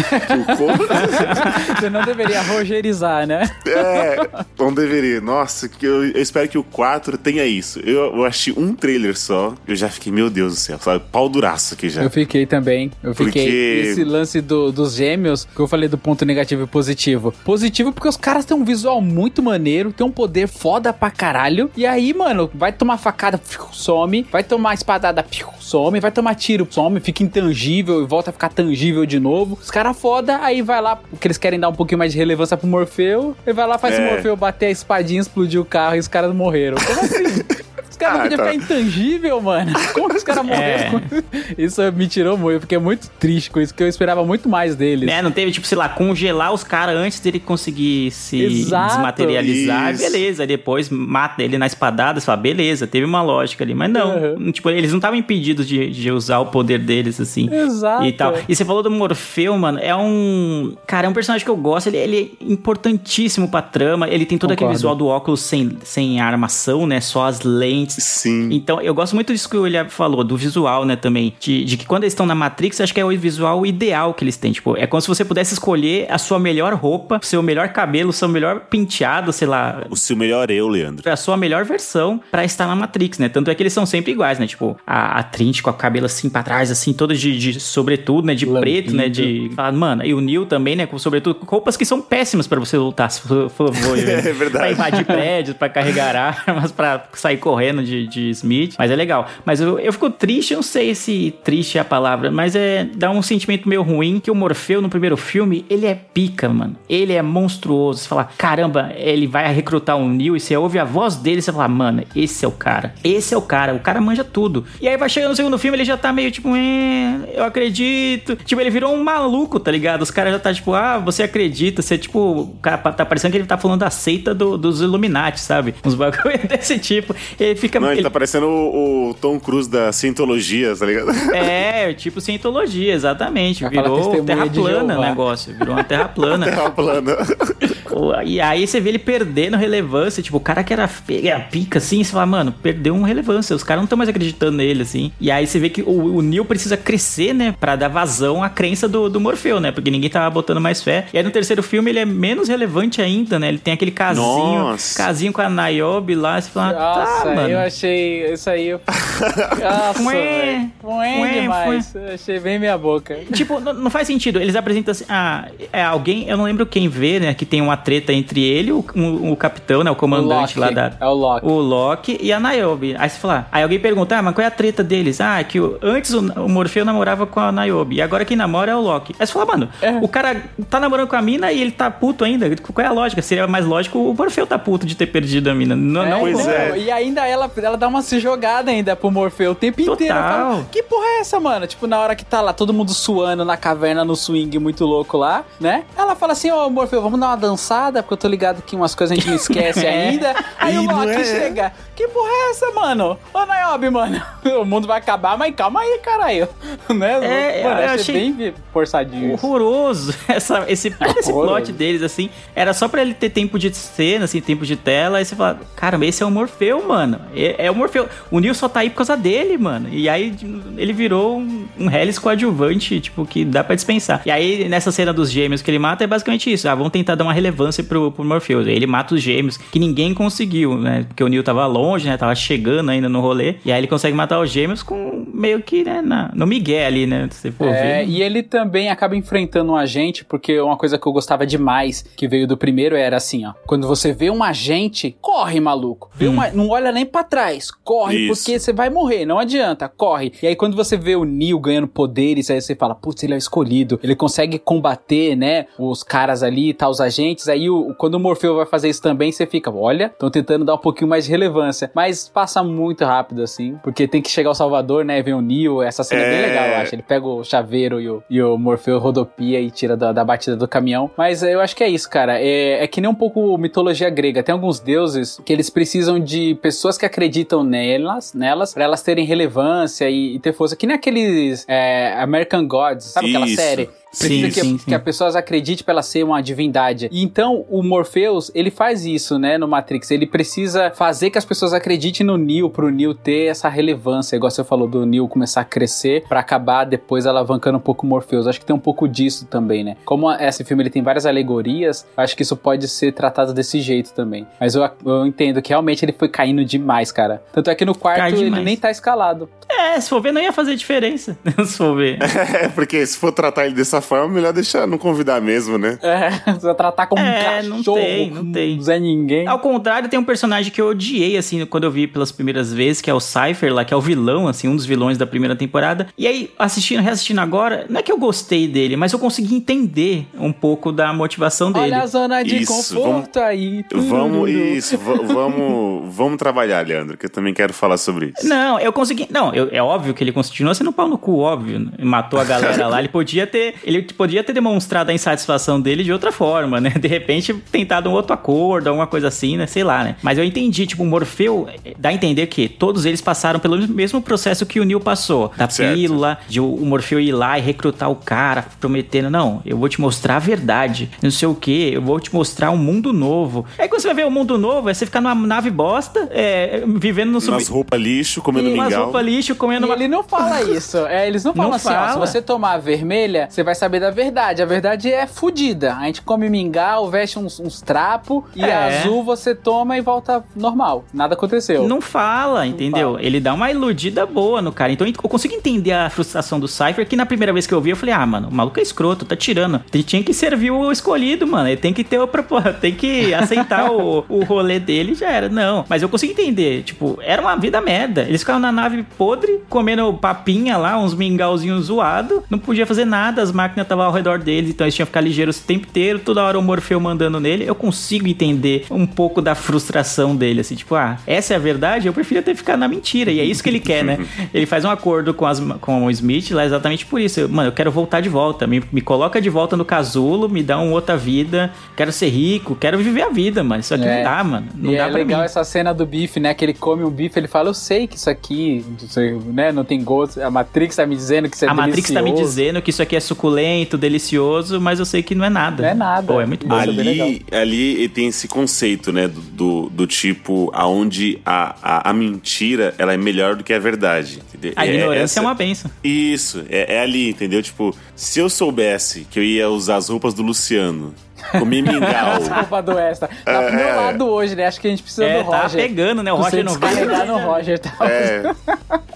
Você não deveria rogerizar, né? É, não deveria. Nossa, que eu, eu espero que o 4 tenha isso. Eu, eu achei um trailer só, eu já fiquei, meu Deus do céu, sabe? Pau duraço aqui já. Eu fiquei também. Eu fiquei. Porque- Esse lance do- dos gêmeos, que eu falei do ponto negativo e positivo. Positivo porque os caras têm um visual muito maneiro, tem um poder foda pra caralho. E aí, mano, vai tomar facada, some. Vai tomar espadada, some. Vai tomar tiro, some. Fica intangível e volta a ficar tangível de novo. Os caras foda, aí vai lá, porque eles querem dar um pouquinho mais de relevância pro Morfeu. E vai lá, faz É. o Morfeu bater a espadinha, explodir o carro e os caras morreram. Como assim? Caras não Ah, podiam tá. ficar intangível, mano. Como que os caras morreram? Isso me tirou muito. Eu fiquei muito triste com isso, porque eu esperava muito mais deles. Né, não teve, tipo, sei lá, congelar os caras antes dele conseguir se Exato. desmaterializar. Isso. Beleza, aí depois mata ele na espadada, você fala, beleza, teve uma lógica ali. Mas não, Uhum. tipo, eles não estavam impedidos de, de usar o poder deles, assim. Exato. E tal. E você falou do Morfeu, mano, é um... Cara, é um personagem que eu gosto, ele, ele é importantíssimo pra trama, ele tem todo aquele Concordo. visual do óculos sem, sem armação, né, só as lentes. Sim. Então, eu gosto muito disso que o William falou, do visual, né, também. De, de que quando eles estão na Matrix, acho que é o visual ideal que eles têm. Tipo, é como se você pudesse escolher a sua melhor roupa, seu melhor cabelo, seu melhor penteado, sei lá. O seu melhor eu, Leandro. A sua melhor versão pra estar na Matrix, né? Tanto é que eles são sempre iguais, né? Tipo, a, a Trinity com o cabelo assim pra trás, assim, todo de, de sobretudo, né? De Lambido. preto, né? De. Mano, e o Neil também, né? Com sobretudo, roupas que são péssimas pra você lutar, se for, for, for É verdade. Pra invadir prédios, pra carregar armas, pra sair correndo de, de Smith. Mas é legal. Mas eu, eu fico triste, eu não sei se triste é a palavra, mas é dá um sentimento meio ruim que o Morfeu no primeiro filme, ele é pica, mano. Ele é monstruoso. Você fala, caramba, ele vai recrutar um Neil e você ouve a voz dele você fala, mano, esse é o cara. Esse é o cara. O cara manja tudo. E aí vai chegando no segundo filme, ele já tá meio tipo, é, eu acredito. Tipo, ele virou um maluco, tá ligado? Os caras já tá tipo, ah, você acredita. Você, tipo, o cara tá parecendo que ele tá falando da seita do- dos Illuminati, sabe? Uns bagulho desse tipo. Ele fica. Não, ele ele- tá parecendo o, o Tom Cruise da Cientologia, tá ligado? É, tipo cientologia, exatamente. Virou testemunha terra plana o negócio. Virou uma terra plana. Terra plana. E aí você vê ele perdendo relevância. Tipo, o cara que era era pica, assim, você fala, mano, perdeu uma relevância. Os caras não estão mais acreditando nele, assim. E aí você vê que o, o Neo precisa crescer, né? Pra dar vazão à crença do, do Morfeu, né? Porque ninguém tava botando mais fé. E aí no terceiro filme ele é menos relevante ainda, né? Ele tem aquele casinho, Nossa. casinho com a Niobe lá. Você fala, Nossa, tá, mano. eu achei isso aí. eu- Nossa, velho. Fué fué, demais. Achei bem minha boca. Tipo, não, não faz sentido. Eles apresentam assim. Ah, é alguém. Eu não lembro quem vê, né? Que tem uma treta entre ele, o, o, o capitão, né? O comandante O lá da. é o Loki. O Loki e a Niobe. Aí você fala. Aí alguém pergunta, ah, mas qual é a treta deles? Ah, é que o- antes o, o Morfeu namorava com a Niobe. E agora quem namora é o Loki. Aí você fala, mano, É. o cara tá namorando com a mina e ele tá puto ainda. Qual é a lógica? Seria mais lógico o Morfeu tá puto de ter perdido a mina. Não, não, pois não. é. E ainda ela, ela dá uma se jogada ainda pro Morfeu o tempo inteiro. Total. falo, que porra é essa, mano? Tipo, na hora que tá lá todo mundo suando na caverna, no swing muito louco lá, né? Ela fala assim, ô Morfeu, vamos dar uma dançada, porque eu tô ligado que umas coisas a gente não esquece É. ainda. Aí Ih, o Loki é? chega, que porra é essa, mano? Ô Niobe, mano, o mundo vai acabar, mas calma aí, caralho. né? É, mano, eu eu achei bem forçadinho. horroroso. Essa, esse, esse Horroroso. plot deles, assim, era só pra ele ter tempo de cena, assim, tempo de tela. Aí você fala, caramba, esse é o Morfeu, mano. É, é o Morfeu. O Neo só tá aí por causa dele, mano. E aí ele virou um, um Hellis coadjuvante, tipo, que dá pra dispensar. E aí, nessa cena dos gêmeos que ele mata, é basicamente isso. Ah, vamos tentar dar uma relevância lance pro, pro Morpheus. Aí ele mata os gêmeos, que ninguém conseguiu, né? Porque o Neo tava longe, né? Tava chegando ainda no rolê. E aí ele consegue matar os gêmeos com meio que, né? Na, no Miguel ali, né? Se for É, ver. e ele também acaba enfrentando um agente, porque uma coisa que eu gostava demais, que veio do primeiro, era assim, ó. Quando você vê um agente, corre, maluco. Vê uma- não olha nem pra trás, corre, Isso. porque você vai morrer, não adianta, corre. E aí quando você vê o Neo ganhando poderes, aí você fala, putz, ele é o escolhido. Ele consegue combater, né, os caras ali, tá, os agentes. Aí o, quando o Morfeu vai fazer isso também, você fica, olha, estão tentando dar um pouquinho mais de relevância. Mas passa muito rápido, assim, porque tem que chegar ao Salvador, né, vem o Neo, essa cena é bem É. legal, eu acho. Ele pega o chaveiro e o, e o Morfeu rodopia e tira da, da batida do caminhão. Mas eu acho que é isso, cara. É, é que nem um pouco mitologia grega. Tem alguns deuses que eles precisam de pessoas que acreditam nelas, nelas, pra elas terem relevância e, e ter força. Que nem aqueles é, American Gods, sabe aquela Isso. série? Precisa Sim, que, sim, que sim. as pessoas acreditem pra ela ser uma divindade. E então, o Morpheus, ele faz isso, né, no Matrix. Ele precisa fazer que as pessoas acreditem no Neo, pro Neo ter essa relevância, igual você falou do Neo começar a crescer, pra acabar depois alavancando um pouco o Morpheus. Acho que tem um pouco disso também, né? Como esse filme ele tem várias alegorias, acho que isso pode ser tratado desse jeito também. Mas eu, eu entendo que realmente ele foi caindo demais, cara. Tanto é que no quarto ele nem tá escalado. É, se for ver, não ia fazer diferença. se for ver. É, porque se for tratar ele dessa forma, melhor deixar não convidar mesmo, né? É, você vai tratar como É, um não cachorro, tem, não tem. Zé Ninguém. Ao contrário, tem um personagem que eu odiei, assim, quando eu vi pelas primeiras vezes, que é o Cypher lá, que é o vilão, assim, um dos vilões da primeira temporada. E aí, assistindo, reassistindo agora, não é que eu gostei dele, mas eu consegui entender um pouco da motivação dele. Olha a zona de Isso, conforto aí. Vamos, isso, va- vamos, vamos trabalhar, Leandro, que eu também quero falar sobre isso. Não, eu consegui. Não, eu- é óbvio que ele continua sendo pau no cu, óbvio. né? Matou a galera lá. Ele podia ter. Ele podia ter demonstrado a insatisfação dele de outra forma, né? De repente, tentado um outro acordo, alguma coisa assim, né? Sei lá, né? Mas eu entendi, tipo, o Morfeu eh, dá a entender que todos eles passaram pelo mesmo processo que o Neil passou. Da Certo. pílula, de o Morfeu ir lá e recrutar o cara, prometendo, não, eu vou te mostrar a verdade. Não sei o que, eu vou te mostrar um mundo novo. Aí quando você vai ver o mundo novo, é você ficar numa nave bosta, é, vivendo no sub... Nas roupas lixo, comendo umas mingau. roupas lixo, E comendo uma... ele não fala isso. É, eles não falam Não assim, ó, se fala. você tomar a vermelha, você vai saber da verdade. A verdade é fodida. A gente come mingau, veste uns, uns trapos, e É. azul você toma e volta normal. Nada aconteceu. Não fala, entendeu? fala. Ele dá uma iludida boa no cara. Então eu consigo entender a frustração do Cypher, que na primeira vez que eu vi, eu falei, ah, mano, o maluco é escroto, tá tirando. Ele tinha que servir o escolhido, mano. Ele tem que ter o propósito, tem que aceitar o, o rolê dele já era. Não. Mas eu consigo entender, tipo, era uma vida merda. Eles ficavam na nave podre, comendo papinha lá, uns mingauzinhos zoados, não podia fazer nada, as máquinas estavam ao redor deles, então eles tinham que ficar ligeiros o tempo inteiro, toda hora o Morfeu mandando nele. Eu consigo entender um pouco da frustração dele, assim, tipo, ah, essa é a verdade, eu preferia ter ficado na mentira, e é isso que ele quer, né? Ele faz um acordo com, as, com o Smith lá exatamente por isso. Eu, mano, eu quero voltar de volta, me, me coloca de volta no casulo, me dá uma outra vida, quero ser rico, quero viver a vida, mano. Isso aqui É. não dá, mano. Não e dá é pra legal mim. essa cena do bife, né? Que ele come um bife, ele fala, eu sei que isso aqui, não sei, né, não tem gosto. A Matrix tá me dizendo que isso é A Matrix tá me delicioso. dizendo que isso aqui é suculento, delicioso, mas eu sei que não é nada. Não é nada. Pô, é muito bom. Ali, ali tem esse conceito, né, do, do, do tipo aonde a, a, a mentira ela é melhor do que a verdade. entendeu? A É- ignorância essa- é uma benção. Isso, é, é ali, entendeu? Tipo, se eu soubesse que eu ia usar as roupas do Luciano, comer mingau, Desculpa do extra. Tá pro meu É. lado hoje, né? Acho que a gente precisa É, do tá Roger. pegando, né? O Você Roger não veio. descarregar no Roger, tá? é,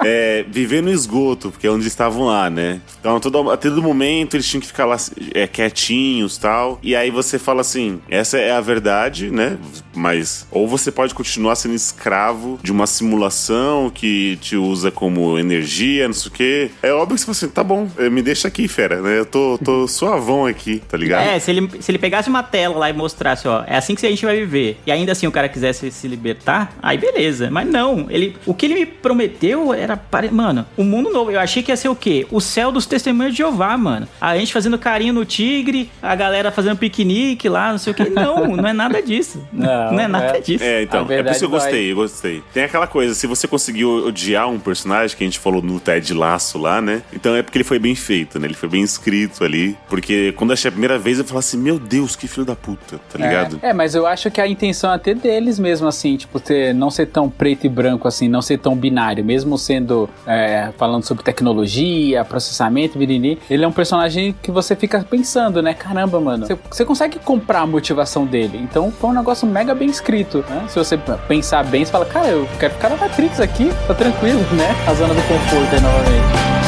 é, viver no esgoto, porque é onde estavam lá, né? Então, todo, a todo momento eles tinham que ficar lá é, quietinhos tal. E aí você fala assim: essa é a verdade, né? Mas, ou você pode continuar sendo escravo de uma simulação que te usa como energia, não sei o quê. É óbvio que você fala assim: tá bom, eh, me deixa aqui, fera, né? Eu tô, tô suavão aqui, tá ligado? É, se ele, se ele pegasse uma tela lá e mostrasse, ó, é assim que a gente vai viver, e ainda assim o cara quisesse se libertar, aí beleza. Mas não, ele, o que ele me prometeu era, pare- mano, o mundo novo. Eu achei que ia ser o quê? O céu dos testemunhos de Jeová, mano. A gente fazendo carinho no tigre, a galera fazendo piquenique lá, não sei o quê. Não, não é nada disso. Não, Não, é nada é- disso. É, então, é por isso que eu gostei, eu gostei. Tem aquela coisa, se você conseguiu odiar um personagem, que a gente falou no Ted Laço lá, né? Então é porque ele foi bem feito, né? Ele foi bem escrito ali. Porque quando eu achei a primeira vez, eu falei assim, meu Deus, Deus, que filho da puta, tá ligado? É, é, mas eu acho que a intenção é até deles mesmo, assim, tipo, ter, não ser tão preto e branco, assim, não ser tão binário, mesmo sendo, é, falando sobre tecnologia, processamento, biriri, ele é um personagem que você fica pensando, né? Caramba, mano, você, você consegue comprar a motivação dele. Então foi um negócio mega bem escrito, né? Se você pensar bem, você fala, cara, eu quero ficar na Matrix aqui, tá tranquilo, né? A zona do conforto aí novamente.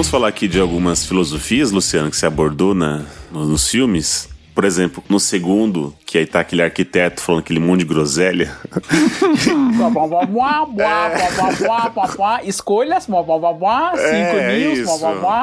Vamos falar aqui de algumas filosofias, Luciano, que você abordou na, nos filmes. Por exemplo, no segundo, que aí tá aquele arquiteto falando aquele monte de groselha. Escolhas, 5 é, news, isso.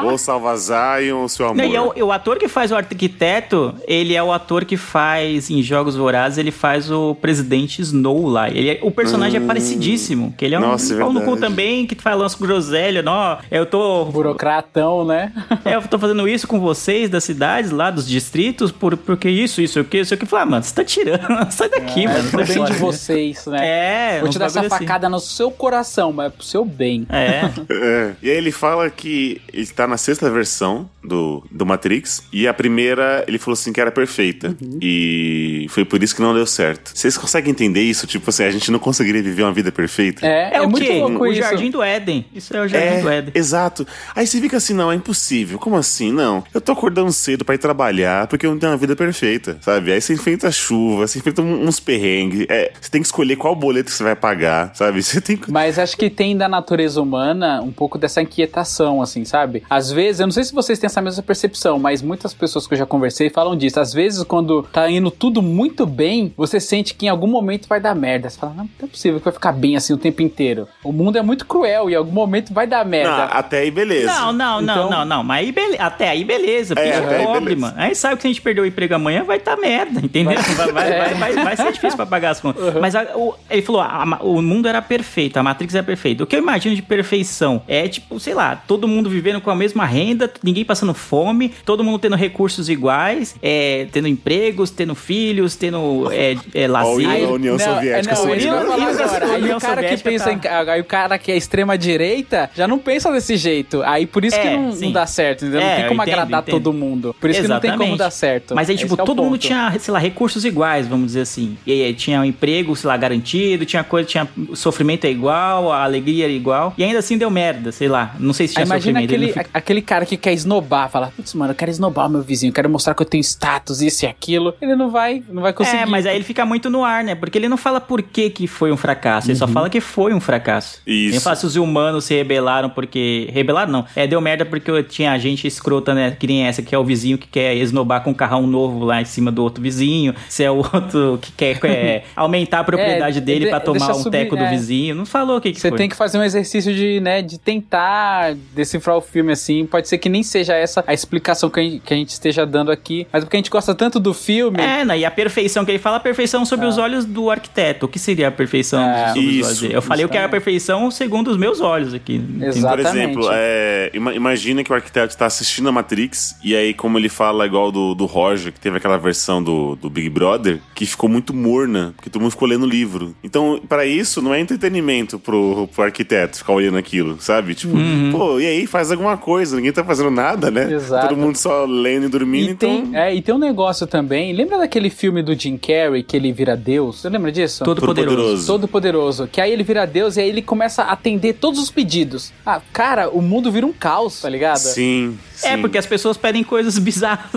Ou salva Zion, seu amor. Não, e é o, o ator que faz o arquiteto, ele é o ator que faz, em Jogos Vorazes, ele faz o presidente Snow lá. Ele é- o personagem é parecidíssimo, que ele é um Nossa, é pau no cu também, que faz lance groselha, não, eu tô... burocratão, né? É, eu tô fazendo isso com vocês das cidades lá, dos distritos, por, porque isso, isso, o que, isso aqui. Falei, ah, mano, você tá tirando, sai daqui, É, mano. pro bem de vocês, né? É, Vou te dar essa assim. facada no seu coração, mas é pro seu bem. É. É. E aí ele fala que ele tá na sexta versão do, do Matrix e a primeira ele falou assim que era perfeita. E foi por isso que não deu certo. Vocês conseguem entender isso? Tipo assim, a gente não conseguiria viver uma vida perfeita? É, É, o muito quê? louco O isso. Jardim do Éden. Isso é o Jardim do Éden. exato. Aí você fica assim, não, é impossível. Como assim? Não. Eu tô acordando cedo pra ir trabalhar porque eu não tenho uma vida perfeita, sabe? Aí você enfrenta chuva, você enfrenta um- uns perrengues. É, você tem que escolher qual boleto que você vai pagar, sabe? Você tem que... Mas acho que tem da natureza humana um pouco dessa inquietação, assim, sabe? Às vezes, eu não sei se vocês têm essa mesma percepção, mas muitas pessoas que eu já conversei falam disso. Às vezes, quando tá indo tudo muito bem, você sente que em algum momento vai dar merda. Você fala, não, não é possível que vai ficar bem assim o tempo inteiro. O mundo é muito cruel e em algum momento vai dar Não, merda. até aí, beleza. Não, não, não, Então- não, não. Mas aí até aí beleza. Porque É, é, até pobre, beleza. mano. Aí sabe que a gente perder o emprego amanhã, vai tá merda, entendeu? Vai, vai, É. vai, vai- vai ser difícil pra pagar as contas. Mas a- o- ele falou: a ma- o mundo era perfeito, a Matrix era perfeita. O que eu imagino de perfeição é, tipo, sei lá, todo mundo vivendo com a mesma renda, ninguém passando fome, todo mundo tendo recursos iguais, é, tendo empregos, tendo filhos, tendo é, é, lazer. Aí- a União não, Soviética Não, que agora. Aí União o cara que Soviética pensa tá- em. Aí o cara que é extrema direita já não pensa desse jeito. Aí por isso que É, não, não sim. dá certo, entendeu? não É, tem como entendo, agradar entendo. todo mundo. Por isso que não tem como Exatamente. dar certo. Mas aí, Esse tipo, é todo mundo tinha, sei lá, recursos iguais, vamos dizer assim. E aí, tinha um emprego, sei lá, garantido, tinha coisa, tinha o sofrimento é igual, a alegria era igual. E ainda assim deu merda, sei lá. Não sei se tinha Aí imagina sofrimento. ele aquele, fica- aquele cara que quer esnobar, fala, putz, mano, eu quero esnobar o meu vizinho, quero mostrar que eu tenho status, isso e aquilo. Ele não vai, não vai conseguir. É, mas aí ele fica muito no ar, né? Porque ele não fala por que, que foi um fracasso, ele só fala que foi um fracasso. Isso. Ele fala se os humanos se rebelaram porque. Rebelaram não. É, deu merda porque tinha gente escrota, né? Que nem essa, que é o vizinho que quer esnobar com um carrão novo lá em cima do outro vizinho. Se é o outro que quer é, aumentar a propriedade É, dele de- pra tomar um subir, teco do é. vizinho. Não falou o que, que Você foi. tem que fazer um exercício de, né, de tentar decifrar o filme assim. Pode ser que nem seja essa a explicação que a gente, que a gente esteja dando aqui, mas porque a gente gosta tanto do filme. É, né? E a perfeição que ele fala, a perfeição sob os olhos do arquiteto. O que seria a perfeição É, sob os isso, olhos dele? Eu falei o que era a perfeição segundo os meus olhos aqui. Exato. Por exemplo, Exatamente. é, ima- imagina que o arquiteto está assistindo a Matrix e aí, como ele fala igual do, do Roger, que teve aquela versão do, do Big Brother, que ficou muito morna, porque todo mundo ficou lendo o livro. Então, para isso, não é entretenimento pro, pro arquiteto ficar olhando aquilo, sabe? Tipo, Uhum. pô, e aí, faz alguma coisa, ninguém tá fazendo nada, né? Exato. Todo mundo só lendo e dormindo, E então. tem, é, e tem um negócio também. Lembra daquele filme do Jim Carrey que ele vira Deus? Você lembra disso? Todo, Todo poderoso. poderoso. Todo poderoso. Que aí ele vira Deus e aí ele começa a atender todos os pedidos. Ah, cara, o mundo vira um caos, tá ligado? Sim, sim. É, porque as pessoas pedem coisas bizarras.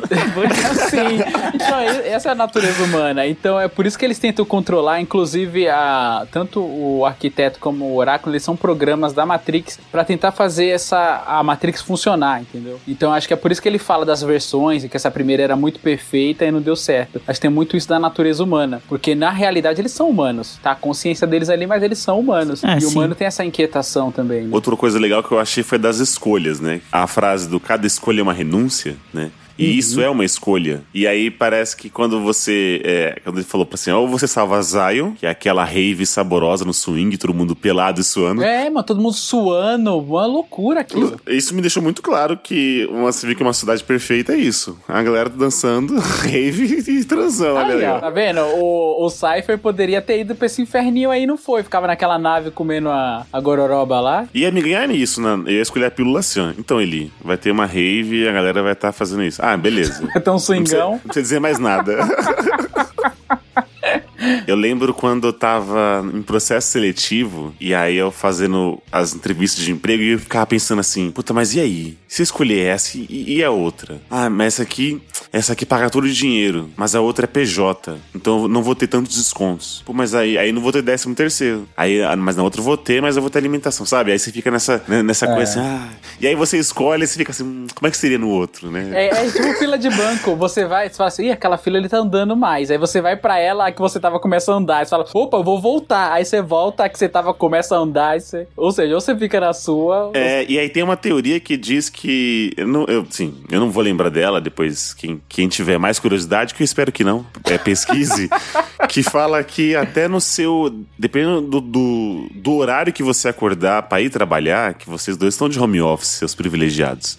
Sim. Então, essa é a natureza humana. Então, é por isso que eles tentam controlar, inclusive, a, tanto o arquiteto como o oráculo, eles são programas da Matrix pra tentar fazer essa a Matrix funcionar, entendeu? Então, acho que é por isso que ele fala das versões e que essa primeira era muito perfeita e não deu certo. Acho que tem muito isso da natureza humana, porque na realidade eles são humanos, tá? A consciência deles ali, mas eles são humanos. É, e o humano tem essa inquietação também, né? Outra coisa legal que eu achei foi das escolhas, né? A frase do cada escolha é uma renúncia, né? E isso é uma escolha. E aí parece que quando você. é, quando ele falou pra assim, ou você salva Zion, que é aquela rave saborosa no swing, todo mundo pelado e suando. É, mano, todo mundo suando, uma loucura aquilo. Isso me deixou muito claro que uma, você vê que uma cidade perfeita é isso. A galera dançando, rave e transão, Aí, aí. ó, tá vendo? O, o Cypher poderia ter ido pra esse inferninho aí, não foi. Ficava naquela nave comendo a, a gororoba lá. Ia me ganhar nisso, né? Eu ia escolher a pílula assim, ó. Então, Eli, vai ter uma rave e a galera vai estar fazendo isso. Ah, beleza. Vai ter um Não precisa, swingão. não precisa dizer mais nada. Eu lembro quando eu tava em processo seletivo e aí eu fazendo as entrevistas de emprego e eu ficava pensando assim, puta, mas e aí? Se eu escolher essa e, e a outra? Ah, mas essa aqui, essa aqui paga todo o dinheiro, mas a outra é PJ, então eu não vou ter tantos descontos. Pô, mas aí, aí não vou ter décimo terceiro. Aí, ah, mas na outra eu vou ter, mas eu vou ter alimentação, sabe? Aí você fica nessa, né, nessa coisa assim, ah. E aí você escolhe e você fica assim, hum, como é que seria no outro, né? É, é tipo fila de banco. Você vai, você fala assim, Ih, aquela fila ele tá andando mais. Aí você vai pra ela, que você tava começa a andar. Aí você fala, opa, eu vou voltar. Aí você volta, que você tava começa a andar. aí você... Ou seja, ou você fica na sua. É, e aí tem uma teoria que diz que. Eu não, eu, sim, eu não vou lembrar dela depois. Quem, quem tiver mais curiosidade, que eu espero que não, é, pesquise. que fala que até no seu. Dependendo do, do, do horário que você acordar pra ir trabalhar, que vocês dois estão de home office, seus privilegiados.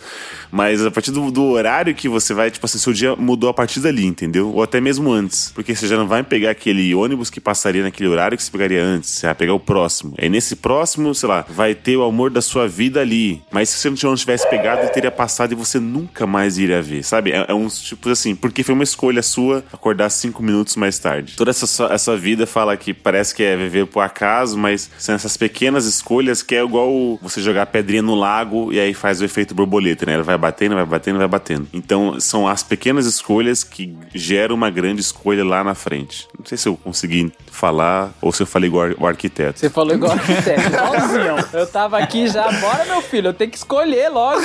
Mas a partir do, do horário que você vai, tipo assim, seu dia mudou a partir dali, entendeu? Ou até mesmo antes. Porque você já não vai pegar aquele ônibus que passaria naquele horário que você pegaria antes. Você vai pegar o próximo. Aí nesse próximo, sei lá, vai ter o amor da sua vida ali. Mas se você não tivesse pegado, ele teria passado e você nunca mais iria ver, sabe? É, é uns tipos assim, porque foi uma escolha sua acordar cinco minutos mais tarde. Toda essa essa vida fala que parece que é viver por acaso, mas são essas pequenas escolhas que é igual você jogar pedrinha no lago e aí faz o efeito borboleta, né? Ela vai batendo, vai batendo, vai batendo. Então são as pequenas escolhas que geram uma grande escolha lá na frente. Não sei se eu consegui falar ou se eu falei igual o arquiteto. Você falou igual arquiteto, igualzinho. Eu tava aqui já, bora meu filho, eu tenho que escolher logo.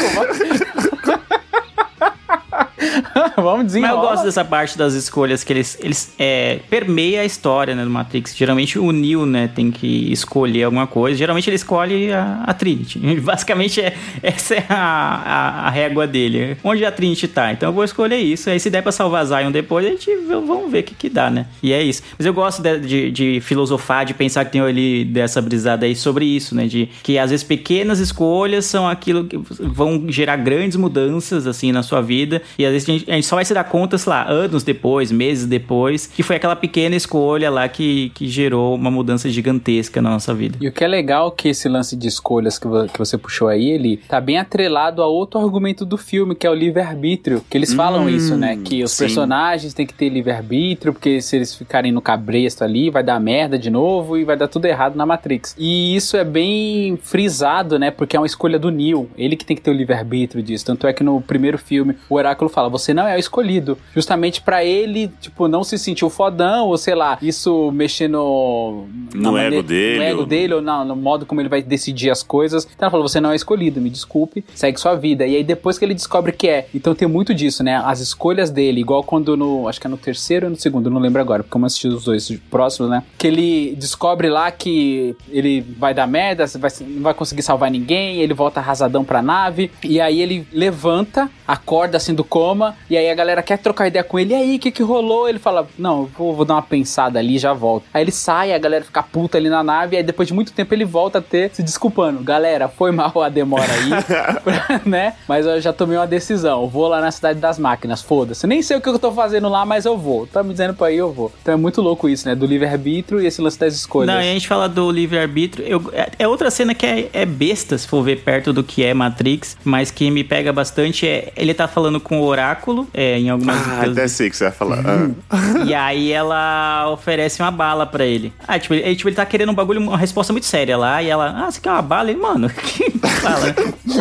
Vamos Mas desenrolar. eu gosto dessa parte das escolhas que eles, eles é, permeia a história né, do Matrix. Geralmente o Neo né, tem que escolher alguma coisa. Geralmente ele escolhe a, a Trinity. Basicamente é, essa é a, a, a régua dele. Onde a Trinity tá. Então eu vou escolher isso. Aí se der pra salvar Zion depois, a gente vamos ver o que, que dá, né? E é isso. Mas eu gosto de, de, de filosofar, de pensar que tem ali dessa brisada aí sobre isso, né? De que às vezes pequenas escolhas são aquilo que vão gerar grandes mudanças assim na sua vida. E às a gente, a gente só vai se dar conta, sei lá, anos depois, meses depois, que foi aquela pequena escolha lá que, que gerou uma mudança gigantesca na nossa vida. E o que é legal que esse lance de escolhas que, que você puxou aí, ele tá bem atrelado a outro argumento do filme, que é o livre-arbítrio. Que eles falam Hum, isso, né? Que os sim. personagens têm que ter livre-arbítrio, porque se eles ficarem no cabresto ali, vai dar merda de novo e vai dar tudo errado na Matrix. E isso é bem frisado, né? Porque é uma escolha do Neo. Ele que tem que ter o livre-arbítrio disso. Tanto é que no primeiro filme, o Oráculo fala: você não é o escolhido. Justamente pra ele, tipo, não se sentir o fodão, ou sei lá, isso mexer no. No ego dele, No ego ou- dele, ou não, no modo como ele vai decidir as coisas. Então ela falou: você não é escolhido, me desculpe, segue sua vida. E aí depois que ele descobre que é. Então tem muito disso, né? As escolhas dele, igual quando no. Acho que é no terceiro ou no segundo, não lembro agora, porque eu assisti os dois próximos, né? Que ele descobre lá que ele vai dar merda, vai, não vai conseguir salvar ninguém, ele volta arrasadão pra nave. E aí ele levanta, acorda assim do coma, e aí a galera quer trocar ideia com ele. E aí, o que que rolou? Ele fala: Não, vou, vou dar uma pensada ali e já volto. Aí ele sai, a galera fica puta ali na nave, e aí depois de muito tempo ele volta a ter se desculpando. Galera, foi mal a demora aí, né? Mas eu já tomei uma decisão. Vou lá na cidade das máquinas, foda-se. Nem sei o que eu tô fazendo lá, mas eu vou. Tá me dizendo pra ir, eu vou. Então é muito louco isso, né? Do livre-arbítrio e esse lance das escolhas. Não, e a gente fala do livre-arbítrio. É, é outra cena que é, é besta, se for ver perto do que é Matrix, mas que me pega bastante é. Ele tá falando com o Oráculo, é, em algumas. Ah, até sei que você vai falar. Uhum. Ah. E aí ela oferece uma bala pra ele. Ah, tipo, ele, tipo, ele tá querendo um bagulho, uma resposta muito séria lá. E ela, ah, você quer uma bala? Ele, mano, que bala?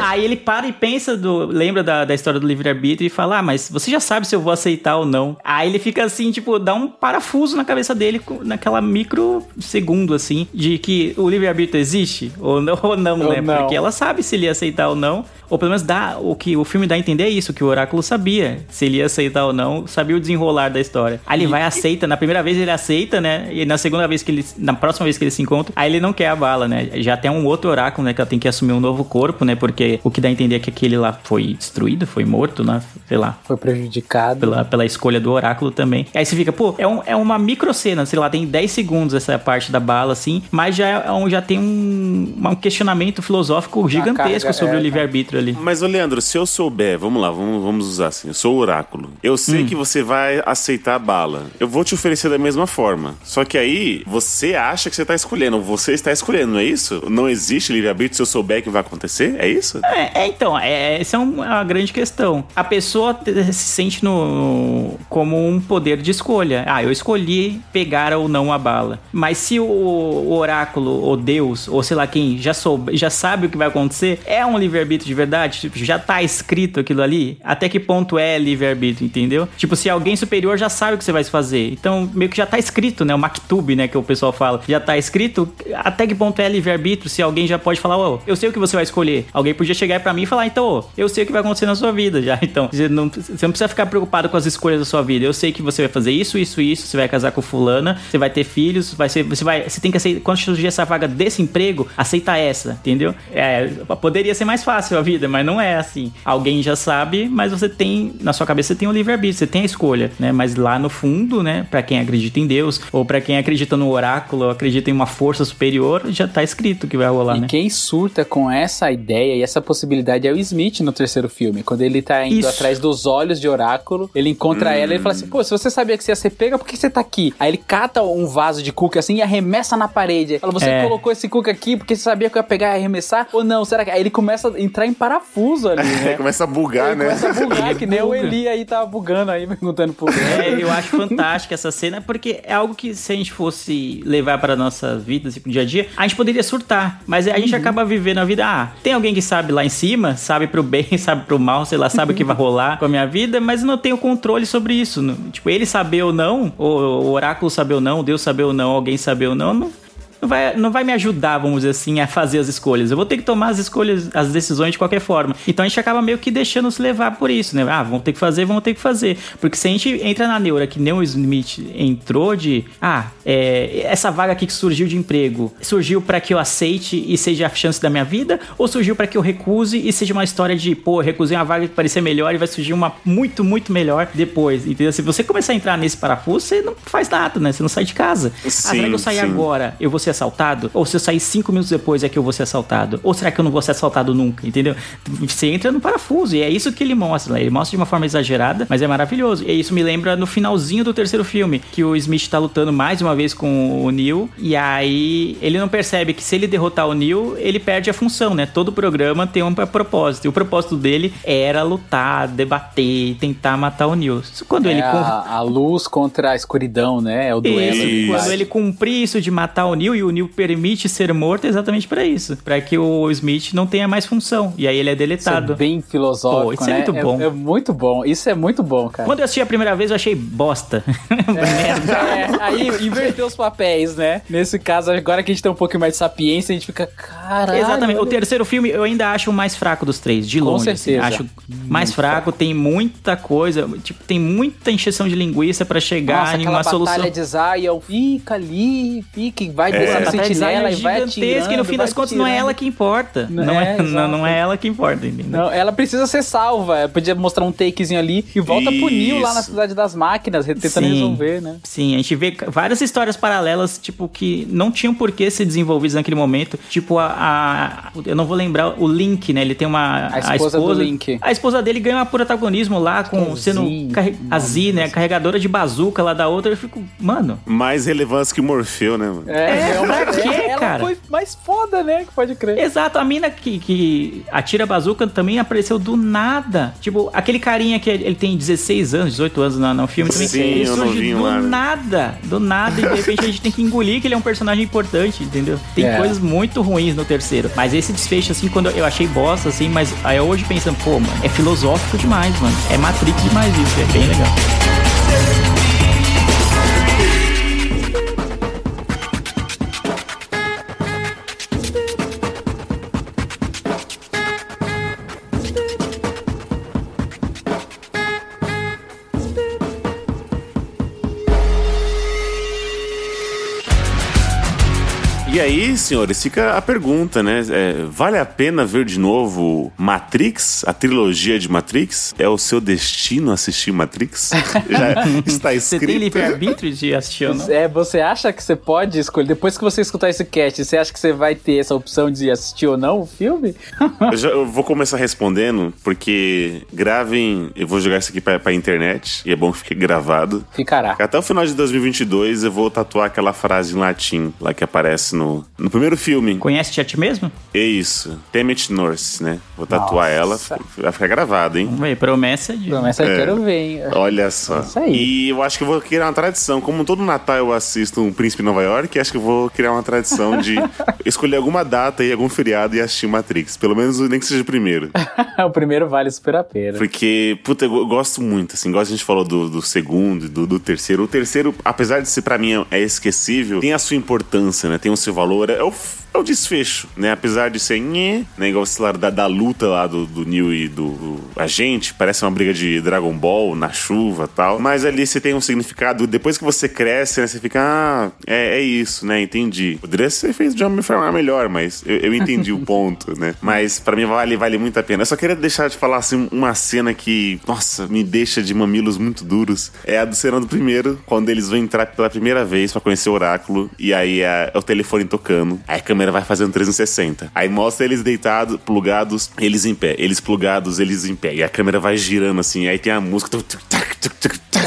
aí ele para e pensa, do, lembra da, da história do livre-arbítrio e fala, ah, mas você já sabe se eu vou aceitar ou não. Aí ele fica assim, tipo, dá um parafuso na cabeça dele, com- naquela micro segundo, assim, de que o livre-arbítrio existe ou não, ou não Ou né? não. Porque ela sabe se ele ia aceitar ou não. Ou pelo menos dá, o que o filme dá a entender é isso, que o Oráculo sabia se ele ia aceitar ou não, sabia o desenrolar da história. Aí ele vai e aceita, na primeira vez ele aceita, né? E na segunda vez que ele, na próxima vez que ele se encontra, aí ele não quer a bala, né? Já tem um outro oráculo, né, que ela tem que assumir um novo corpo, né? Porque o que dá a entender é que aquele lá foi destruído, foi morto, né? Sei lá. Foi prejudicado. Pela, pela escolha do oráculo também. Aí você fica, pô, é, um, é uma micro cena, sei lá, tem 10 segundos essa parte da bala, assim, mas já, é um, já tem um, um questionamento filosófico gigantesco carga, sobre é, o livre-arbítrio ali. Mas, ô Leandro, se eu souber, vamos lá, vamos, vamos usar assim, eu sou o oráculo. Eu sei Hum. que você vai aceitar a bala. Eu vou te oferecer da mesma forma. Só que aí, você acha que você tá escolhendo. Você está escolhendo, não é isso? Não existe livre-arbítrio se eu souber que vai acontecer? É isso? É, é, então, é, essa é um- uma grande questão. A pessoa se sente no, como um poder de escolha. Ah, eu escolhi pegar ou não a bala. Mas se o, o oráculo, ou Deus, ou sei lá quem, já, soube, já sabe o que vai acontecer, é um livre-arbítrio de verdade? Tipo, já tá escrito aquilo ali? Até que ponto é livre-arbítrio, entendeu? Tipo, se alguém superior já sabe o que você vai fazer. Então, meio que já tá escrito, né? O maktub, né? Que o pessoal fala. Já tá escrito. Até que ponto é livre-arbítrio? Se alguém já pode falar, ô, eu sei o que você vai escolher. Alguém podia chegar pra mim e falar, então, eu sei o que vai acontecer na sua vida já. Então, você não, você não precisa ficar preocupado com as escolhas da sua vida. Eu sei que você vai fazer isso, isso, isso. Você vai casar com fulana, você vai ter filhos, vai ser, você vai, você tem que aceitar. Quando surgir essa vaga desse emprego, aceita essa, entendeu? É, poderia ser mais fácil a vida, mas não é assim. Alguém já sabe, mas você tem, na sua cabeça, você tem o livre-arbítrio, você tem a escolha, né? Mas lá no fundo, né, pra quem acredita em Deus, ou pra quem acredita no oráculo, ou acredita em uma força superior, já tá escrito que vai rolar, E né? quem surta com essa ideia e essa possibilidade é o Smith no terceiro filme. Quando ele tá indo Isso. atrás dos olhos de oráculo, ele encontra ela e ele fala assim: pô, se você sabia que você ia ser pega, por que você tá aqui? Aí ele cata um vaso de cookie assim e arremessa na parede. Ele Fala, você É. colocou esse cookie aqui porque você sabia que eu ia pegar e arremessar? Ou não? Será que. Aí ele começa a entrar em parafuso ali, É, né? começa a bugar, Ele né? começa a bugar, que nem o. Eli aí tava bugando aí, perguntando por É, eu acho fantástica essa cena, porque é algo que se a gente fosse levar para nossa vida, assim, pro dia a dia, a gente poderia surtar. Mas a gente acaba vivendo a vida, ah, tem alguém que sabe lá em cima, sabe pro bem, sabe pro mal, sei lá, sabe o que vai rolar com a minha vida, mas não tenho controle sobre isso. Tipo, ele saber ou não, ou o oráculo saber ou não, Deus saber ou não, alguém saber ou não, não, não vai, não vai me ajudar, vamos dizer assim, a fazer as escolhas. Eu vou ter que tomar as escolhas, as decisões de qualquer forma. Então a gente acaba meio que deixando se levar por isso, né? Ah, vamos ter que fazer, vamos ter que fazer. Porque se a gente entra na neura que nem o Smith entrou de, ah, é, essa vaga aqui que surgiu de emprego, surgiu pra que eu aceite e seja a chance da minha vida? Ou surgiu pra que eu recuse e seja uma história de, pô, recusei uma vaga que parecia melhor e vai surgir uma muito, muito melhor depois? Entendeu? Se você começar a entrar nesse parafuso, você não faz nada, né? Você não sai de casa. ah, será que eu sair sim. agora? agora eu vou ser assaltado? Ou se eu sair cinco minutos depois é que eu vou ser assaltado? Ou será que eu não vou ser assaltado nunca? Entendeu? Você entra no parafuso e é isso que ele mostra. né? Ele mostra de uma forma exagerada, mas é maravilhoso. E isso me lembra no finalzinho do terceiro filme, que o Smith tá lutando mais uma vez com o Neil. E aí ele não percebe que se ele derrotar o Neil, ele perde a função, né? Todo programa tem um propósito. E o propósito dele era lutar, debater, tentar matar o Neil. Quando É ele a, a luz contra a escuridão, né? É o duelo. Isso. quando ele cumprir isso de matar o Neil e o Neil permite ser morto é exatamente pra isso, Pra que o Smith não tenha mais função e aí ele é Isso é deletado. bem filosófico, Pô, isso é né? muito bom. É, muito bom. Isso é muito bom, cara. Quando eu assisti a primeira vez eu achei bosta. Merda. É, aí inverteu os papéis, né? Nesse caso, agora que a gente tem um pouquinho mais de sapiência, a gente fica, caralho. Exatamente. O terceiro filme eu ainda acho o mais fraco dos três, de Com longe. assim. certeza. Acho mais fraco, tem muita coisa, tipo, tem muita encheção de linguiça pra chegar Nossa, em uma solução. batalha de Zion fica ali, fica vai A descendo a batalha de Zion sentinela é e vai gigantesca atirando. e no fim das contas não é ela que importa. Não Não, é, é, não, é ela que importa, entendeu? Não, ela precisa ser salva. Ela Podia mostrar um takezinho ali e volta pro Neo lá na Isso. cidade das máquinas, tentando Sim. resolver, né? Sim, a gente vê várias histórias paralelas, tipo, que não tinham por que ser desenvolvidas naquele momento. Tipo, a, a- Eu não vou lembrar o Link, né? Ele tem uma. A esposa do Link. A esposa dele ganha um protagonismo lá, com sendo. Z, carre- a Z, né? Carregadora de bazuca lá da outra. Eu fico, mano. Mais relevância que Morfeu, né, mano? É, uma- pra quê, ela cara? foi mais foda, né? Que pode crer. Exato, a mina que, que atira a bazuca também apareceu do nada. Tipo, aquele carinha que ele tem 16 anos, 18 anos no, no filme também. Sim, ele surge do lá, né? nada, do nada, e de repente a gente tem que engolir que ele é um personagem importante, entendeu? Tem É. coisas muito ruins no terceiro. Mas esse desfecho, assim, quando eu achei bosta, assim, mas aí hoje pensando, pô, mano, é filosófico demais, mano. É Matrix demais isso, é bem legal. E aí, senhores, fica a pergunta, né? É, vale a pena ver de novo Matrix, a trilogia de Matrix? É o seu destino assistir Matrix? Já está Você tem escrito. livre-arbítrio de assistir ou não? É, você acha que você pode escolher, depois que você escutar esse cast, você acha que você vai ter essa opção de assistir ou não o filme? Eu, já- eu vou começar respondendo, porque gravem. Eu vou jogar isso aqui pra, pra internet, e é bom que fique gravado. Ficará. Até o final de 2022 eu vou tatuar aquela frase em latim lá que aparece no, no primeiro filme. Conhece-te a ti mesmo? É isso. Temet Norse, né? Vou tatuar Nossa. ela, vai ficar gravado, hein? Vamos ver, promessa de... Promessa eu É. quero ver, hein? Olha só. Isso aí. E eu acho que eu vou criar uma tradição. Como todo Natal eu assisto um Príncipe em Nova York, acho que eu vou criar uma tradição de escolher alguma data e algum feriado e assistir Matrix. Pelo menos nem que seja o primeiro. o primeiro vale super a pena. Porque, puta, eu gosto muito, assim. Igual a gente falou do, do segundo e do, do terceiro. O terceiro, apesar de ser pra mim é esquecível, tem a sua importância, né? Tem o seu valor. É o, é o desfecho, né? Apesar de ser nhê, né? Igual lá, da, da luta lá do, do Neo e do, do agente. Parece uma briga de Dragon Ball na chuva tal. Mas ali você tem um significado. Depois que você cresce, né? Você fica, ah, é, é isso, né? Entendi. Poderia ser feito de uma forma melhor, mas eu, eu entendi o ponto, né? Mas pra mim vale, vale muito a pena. Eu só queria deixar de falar assim uma cena que, nossa, me deixa de mamilos muito duros. É a do cena do primeiro, quando eles vão entrar pela primeira vez pra conhecer o oráculo. E aí é, é o telefone tocando. Aí a câmera vai fazendo 360. Aí mostra eles deitados, plugados, eles em pé. Eles plugados, eles em pé. E a câmera vai girando assim. Aí tem a música.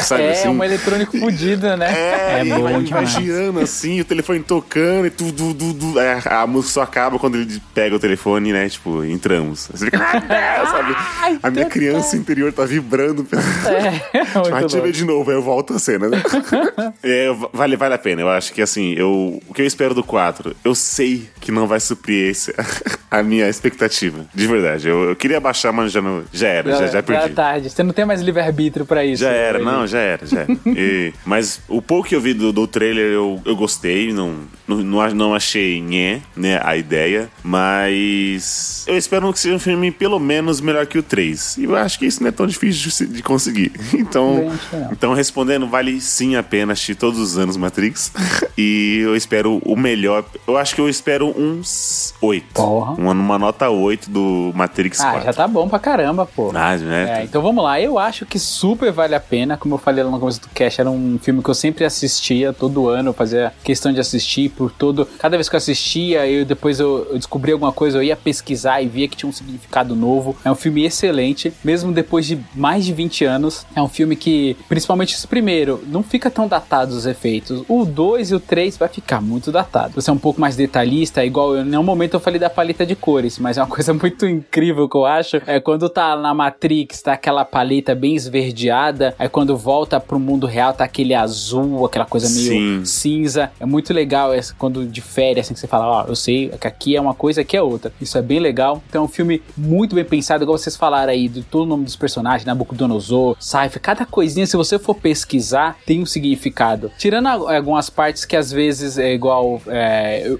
Sabe é, assim? uma eletrônico fodida, né? É, É bom vai, vai girando assim, o telefone tocando e tudo, tudo, tudo. É, a música só acaba quando ele pega o telefone, né? Tipo, entramos. Você fica, "Ah, sabe? A minha criança interior tá vibrando. É, louco. de novo, aí eu volto a cena, né? É, vale, vale a pena. Eu acho que assim, eu, o que eu espero do 4, eu sei que não vai suprir esse, a minha expectativa. De verdade. Eu, eu queria baixar, mas já, não, já era, já, já perdi. Já é tarde. Você não tem mais livre-arbítrio pra isso. Já era, não, já era, já era. E- mas o pouco que eu vi do, do trailer eu, eu gostei, não, não, não, achei nhé, né, a ideia, mas eu espero que seja um filme pelo menos melhor que o 3. E eu acho que isso não é tão difícil de, de conseguir. Então, então, respondendo, vale sim a pena assistir todos os anos Matrix. e eu espero o melhor. Eu acho que eu espero uns 8. Porra. Uma, uma nota 8 do Matrix Ah, 4. já tá bom pra caramba, pô. Ah, né? É, então vamos lá. Eu acho que super vale a pena. Como eu falei lá no começo do cast, era um filme que eu sempre assistia todo ano, eu fazia questão de assistir por todo. Cada vez que eu assistia, eu depois eu, eu descobri alguma coisa, eu ia pesquisar e via que tinha um significado novo. É um filme excelente, mesmo depois de mais de 20 anos. É um filme que, principalmente esse primeiro, não fica tão datado os efeitos. O 2 e o 3 vai ficar muito datado. Você é um pouco mais detalhista, igual eu, em nenhum momento eu falei da paleta de cores, mas é uma coisa muito incrível que eu acho. É quando tá na Matrix, tá aquela paleta bem esverdeada, aí quando volta pro mundo real tá aquele azul, aquela coisa meio Sim. cinza. É muito legal essa, quando difere, assim, que você fala, ó, eu sei que aqui é uma coisa, aqui é outra. Isso é bem legal. Então é um filme muito bem pensado, igual vocês falaram aí, de todo o nome dos personagens, Nabucodonosor, Cypher, cada coisinha, se você for pesquisar, tem um significado. Tirando algumas partes que às vezes é igual, é,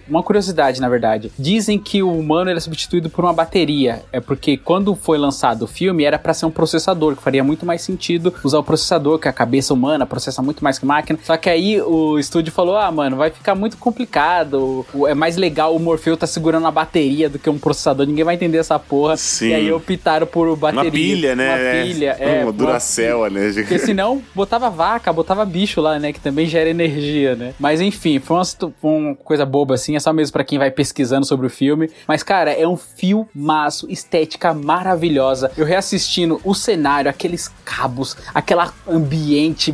uma curiosidade, na verdade. Dizem que o humano ele é substituído por uma bateria. É porque quando foi lançado o filme, era pra ser um processador, que faria muito mais sentido usar o processador, que a cabeça humana processa muito mais que máquina. Só que aí o estúdio falou: ah, mano, vai ficar muito complicado. É mais legal o Morfeu tá segurando a bateria do que um processador. Ninguém vai entender essa porra. Sim. E aí optaram por bateria. Uma pilha, né? Uma pilha, é. Uma Duracell, né? Porque senão botava vaca, botava bicho lá, né? Que também gera energia, né? Mas enfim, foi uma, uma coisa boba assim, é só mesmo pra quem vai pesquisando sobre o filme. Mas, cara, é um filmaço, estética maravilhosa. Eu reassistindo o cenário, aqueles cabos, aquela ambiente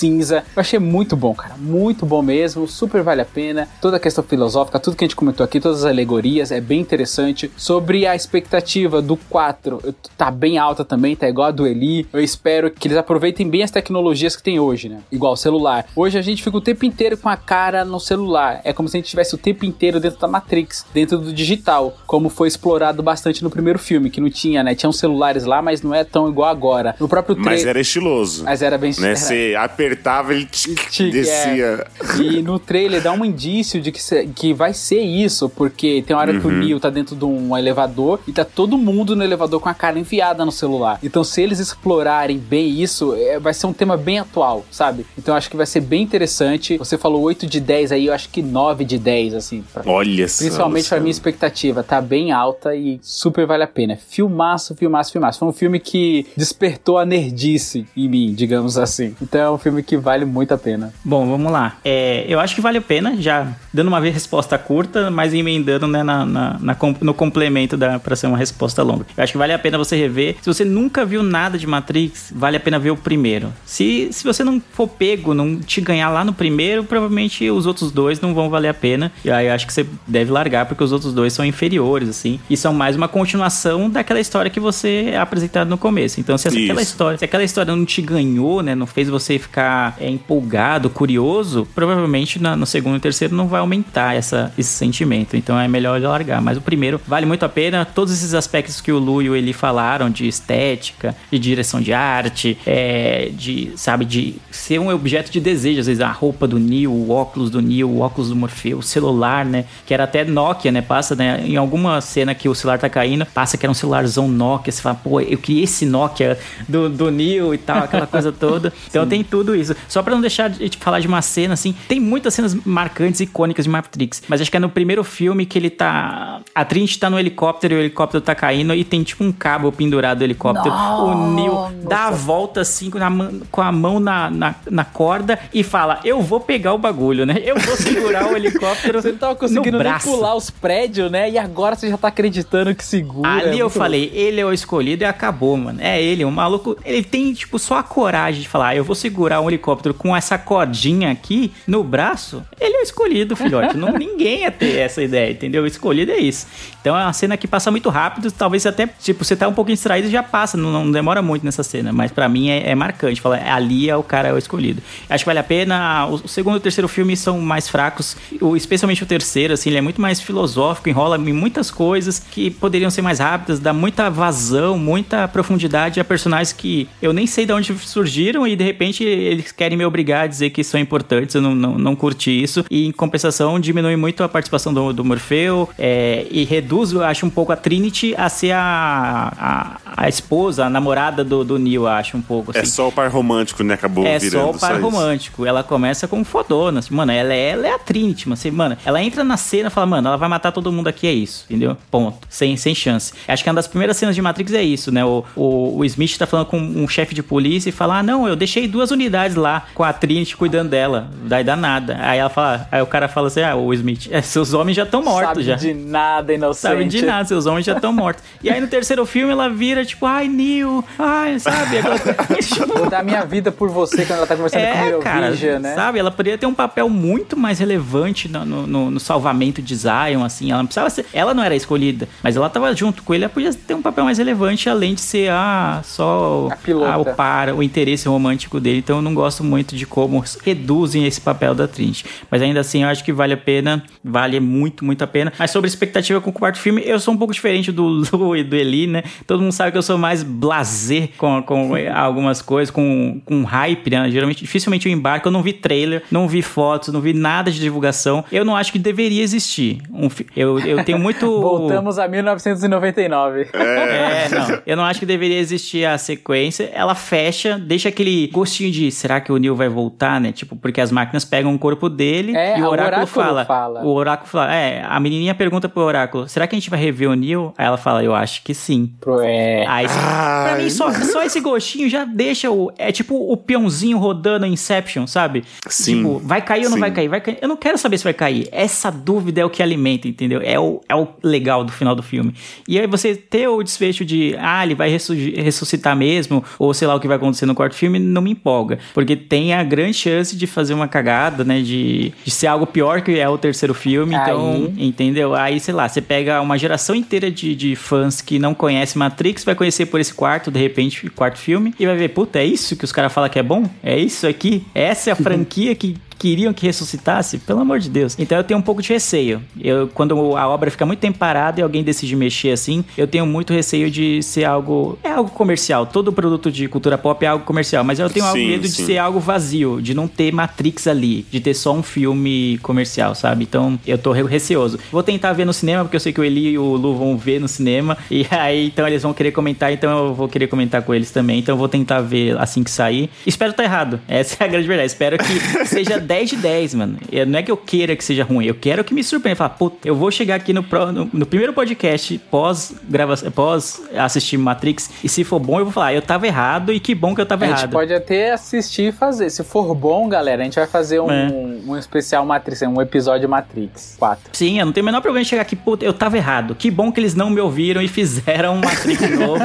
cinza. Eu achei muito bom, cara. Muito bom mesmo. Super vale a pena. Toda a questão filosófica, tudo que a gente comentou aqui, todas as alegorias, é bem interessante. Sobre a expectativa do 4, eu- tá bem alta também, tá igual a do Eli. Eu espero que eles aproveitem bem as tecnologias que tem hoje, né? Igual o celular. Hoje a gente fica o tempo inteiro com a cara no celular. É como se a gente estivesse o tempo inteiro dentro da Matrix, dentro do digital, como foi explorado bastante no primeiro filme, que não tinha, né? Tinham celulares lá, mas não é tão igual agora. No próprio Mas trailer. era estiloso. Mas era bem né? Você apertava, ele tchic, Tchic, descia. E no trailer dá um indício de que, que vai ser isso, porque tem uma hora que o Neo tá dentro de um elevador e tá todo mundo no elevador com a cara enfiada no celular. Então, se eles explorarem bem isso, é, vai ser um tema bem atual, sabe? Então, acho que vai ser bem interessante. Você falou 8 de 10 aí, eu acho que 9 de 10, assim. pra- Olha só. Principalmente pra minha expectativa, tá bem alta e super vale a pena. Filmaço, filmaço, filmaço. Foi um filme que despertou a nerdice em mim, digamos assim. Então é um filme que vale muito a pena. Bom, vamos lá. É, eu acho que vale a pena, já dando uma resposta curta, mas emendando né, na, na- na no complemento da, pra ser uma resposta longa. Eu acho que vale a pena você rever. Se você nunca viu nada de Matrix, vale a pena ver o primeiro. Se, se você não for pego, não te ganhar lá no primeiro, provavelmente os outros dois não vão valer a pena. E aí eu acho que você deve largar, porque os outros dois são inferiores, assim. E são mais uma continuação daquela história que você é apresentado no começo. Então, se essa- aquela Isso. história, se aquela história não te ganhou, né, não fez você ficar é, empolgado, curioso, provavelmente na- no segundo e terceiro não vai aumentar essa, esse sentimento. Então é melhor largar. Mas o primeiro vale muito a pena. Todos esses aspectos que o Lu e o Eli falaram de estética, de direção de arte, é, de, sabe, de ser um objeto de desejo. Às vezes a roupa do Neo, o óculos do Neo, o óculos do Morfeu, o celular, né, que era até Nokia, né, passa, né, em alguma cena que o celular tá caindo, passa que era um celularzão Nokia, você fala, pô, eu queria esse Nokia do, do Neo e tal, aquela coisa toda. Então tem tudo isso. Só pra não deixar de te falar de uma cena, assim, tem muitas cenas marcantes, icônicas de Matrix, mas acho que é no primeiro filme que ele tá... A Trinity tá no helicóptero e o helicóptero tá caindo e tem tipo um cabo pendurado do helicóptero. O Neo dá a volta assim com a mão, com a mão na, na, na corda e fala, eu vou pegar o bagulho, né? Eu vou segurar o helicóptero Você não tava conseguindo nem pular os prédios, né? E agora você já tá acreditando que segura. Ali É eu muito falei, ele é o escolhido e acabou, mano. É ele, o maluco. Ele tem, tipo, só a coragem de falar, "Ah, eu vou segurar um helicóptero com essa cordinha aqui no braço. Ele é o escolhido, filhote. Não, ninguém ia ter essa ideia, entendeu? O escolhido é isso. Então é uma cena que passa muito rápido. Talvez até, tipo, você tá um pouquinho distraído e já passa. Não, não demora muito nessa cena. Mas pra mim é, é marcante. Fala, ali é o cara é o escolhido. Acho que vale a pena. O, o segundo e o terceiro filme são mais fracos. O, especialmente o terceiro, assim, ele é muito mais filosófico, enrola em muitas coisas que poderiam ser mais rápidas, dá muita vazão, muita profundidade a personagens que eu nem sei de onde surgiram e de repente eles querem me obrigar a dizer que são importantes. Eu não, não, não curti isso. E em compensação, diminui muito a participação do, do Morfeu é, e reduz, eu acho, um pouco a Trinity a ser a, a, a esposa, a namorada do, do eu acho, um pouco. É assim. só o par romântico, né? Acabou É virando só o par isso. romântico. Ela começa com fodona. Assim, mano, ela é, ela é a Trinity, mano. Assim, mano, ela entra na cena e fala, mano, ela vai matar todo mundo aqui, é isso, entendeu? Ponto. Sem, sem chance. Acho que uma das primeiras cenas de Matrix é isso, né? O, o, o Smith tá falando com um chefe de polícia e fala, ah, não, eu deixei duas unidades lá com a Trinity cuidando dela. Daí dá nada. Aí ela fala, aí o cara fala assim, ah, o Smith, é, seus homens já estão mortos Sabe já. de nada, inocente. Sabe de nada, seus homens já estão mortos. E aí no terceiro filme ela vira tipo, ai, Neil, ai, sabe? Aquela coisa- Vou dar minha vida por você quando ela tá conversando com o é, meu cara, Vision, né? sabe? Ela poderia ter um papel muito mais relevante no, no- no- salvamento de Zion, assim. Ela não precisava ser. Ela não era escolhida, mas ela tava junto com ele. Ela podia ter um papel mais relevante, além de ser ah, só A ah, o par, o interesse romântico dele. Então eu não gosto muito de como reduzem esse papel da Trinity. Mas ainda assim, eu acho que vale a pena. Vale muito, muito a pena. Mas sobre expectativa com o quarto filme, eu sou um pouco diferente do Lu e do Eli, né? Todo mundo sabe que eu sou mais blazer com, com algumas coisas, com, com hype, né? Geralmente, dificilmente eu embarco. Eu não vi trailer, não vi fotos, não vi nada de divulgação. Eu não acho que deveria existir. Um, eu, eu tenho muito. Voltamos a 1999. É, não. Eu não acho que deveria existir a sequência. Ela fecha, deixa aquele gostinho de será que o Neil vai voltar, né? Tipo, porque as máquinas pegam o corpo dele É, e o o oráculo, oráculo fala, fala. O oráculo fala. É, a menininha pergunta pro oráculo: será que a gente vai rever o Neil? Aí ela fala: eu acho que sim. Pro- É. Aí, pra mim, só, só esse gostinho já deixa o. É tipo o peãozinho rodando Inception, sabe? Sim. Tipo, vai cair ou não Sim. vai cair? Vai cair. Eu não quero saber se vai cair. Essa dúvida é o que alimenta, entendeu? É o, é o legal do final do filme. E aí você ter o desfecho de, ah, ele vai ressuscitar mesmo, ou sei lá o que vai acontecer no quarto filme, não me empolga. Porque tem a grande chance de fazer uma cagada, né? De, de ser algo pior que é o terceiro filme. Então, Aí. entendeu? Aí, sei lá, você pega uma geração inteira de, de fãs que não conhece Matrix, vai conhecer por esse quarto, de repente, quarto filme, e vai ver, puta, é isso que os caras falam que é bom? É isso aqui? Essa é a franquia que queriam que ressuscitasse, pelo amor de Deus. Então eu tenho um pouco de receio. Eu, quando a obra fica muito tempo parada e alguém decide mexer assim, eu tenho muito receio de ser algo. É algo comercial. Todo produto de cultura pop é algo comercial. Mas eu tenho algo Sim, medo de sim. ser algo vazio, de não ter Matrix ali, de ter só um filme comercial, sabe? Então eu tô re- receoso. Vou tentar ver no cinema, porque eu sei que o Eli e o Lu vão ver no cinema. E aí, então eles vão querer comentar, então eu vou querer comentar com eles também. Então eu vou tentar ver assim que sair. Espero estar errado. Essa é a grande verdade. Espero que seja 10 de 10, mano. E Não é que eu queira que seja ruim, eu quero que me surpreenda. Falar, pô, eu vou chegar aqui no, pro- no, no primeiro podcast, pós, gravação, pós assistir Matrix, e se for bom, eu vou falar, eu tava errado e que bom que eu tava A gente errado. pode até assistir e fazer. Se for bom, galera, a gente vai fazer um, É. um especial Matrix, um episódio Matrix 4. Sim, eu não tenho o menor problema em chegar aqui, puta, eu tava errado. Que bom que eles não me ouviram e fizeram um Matrix novo.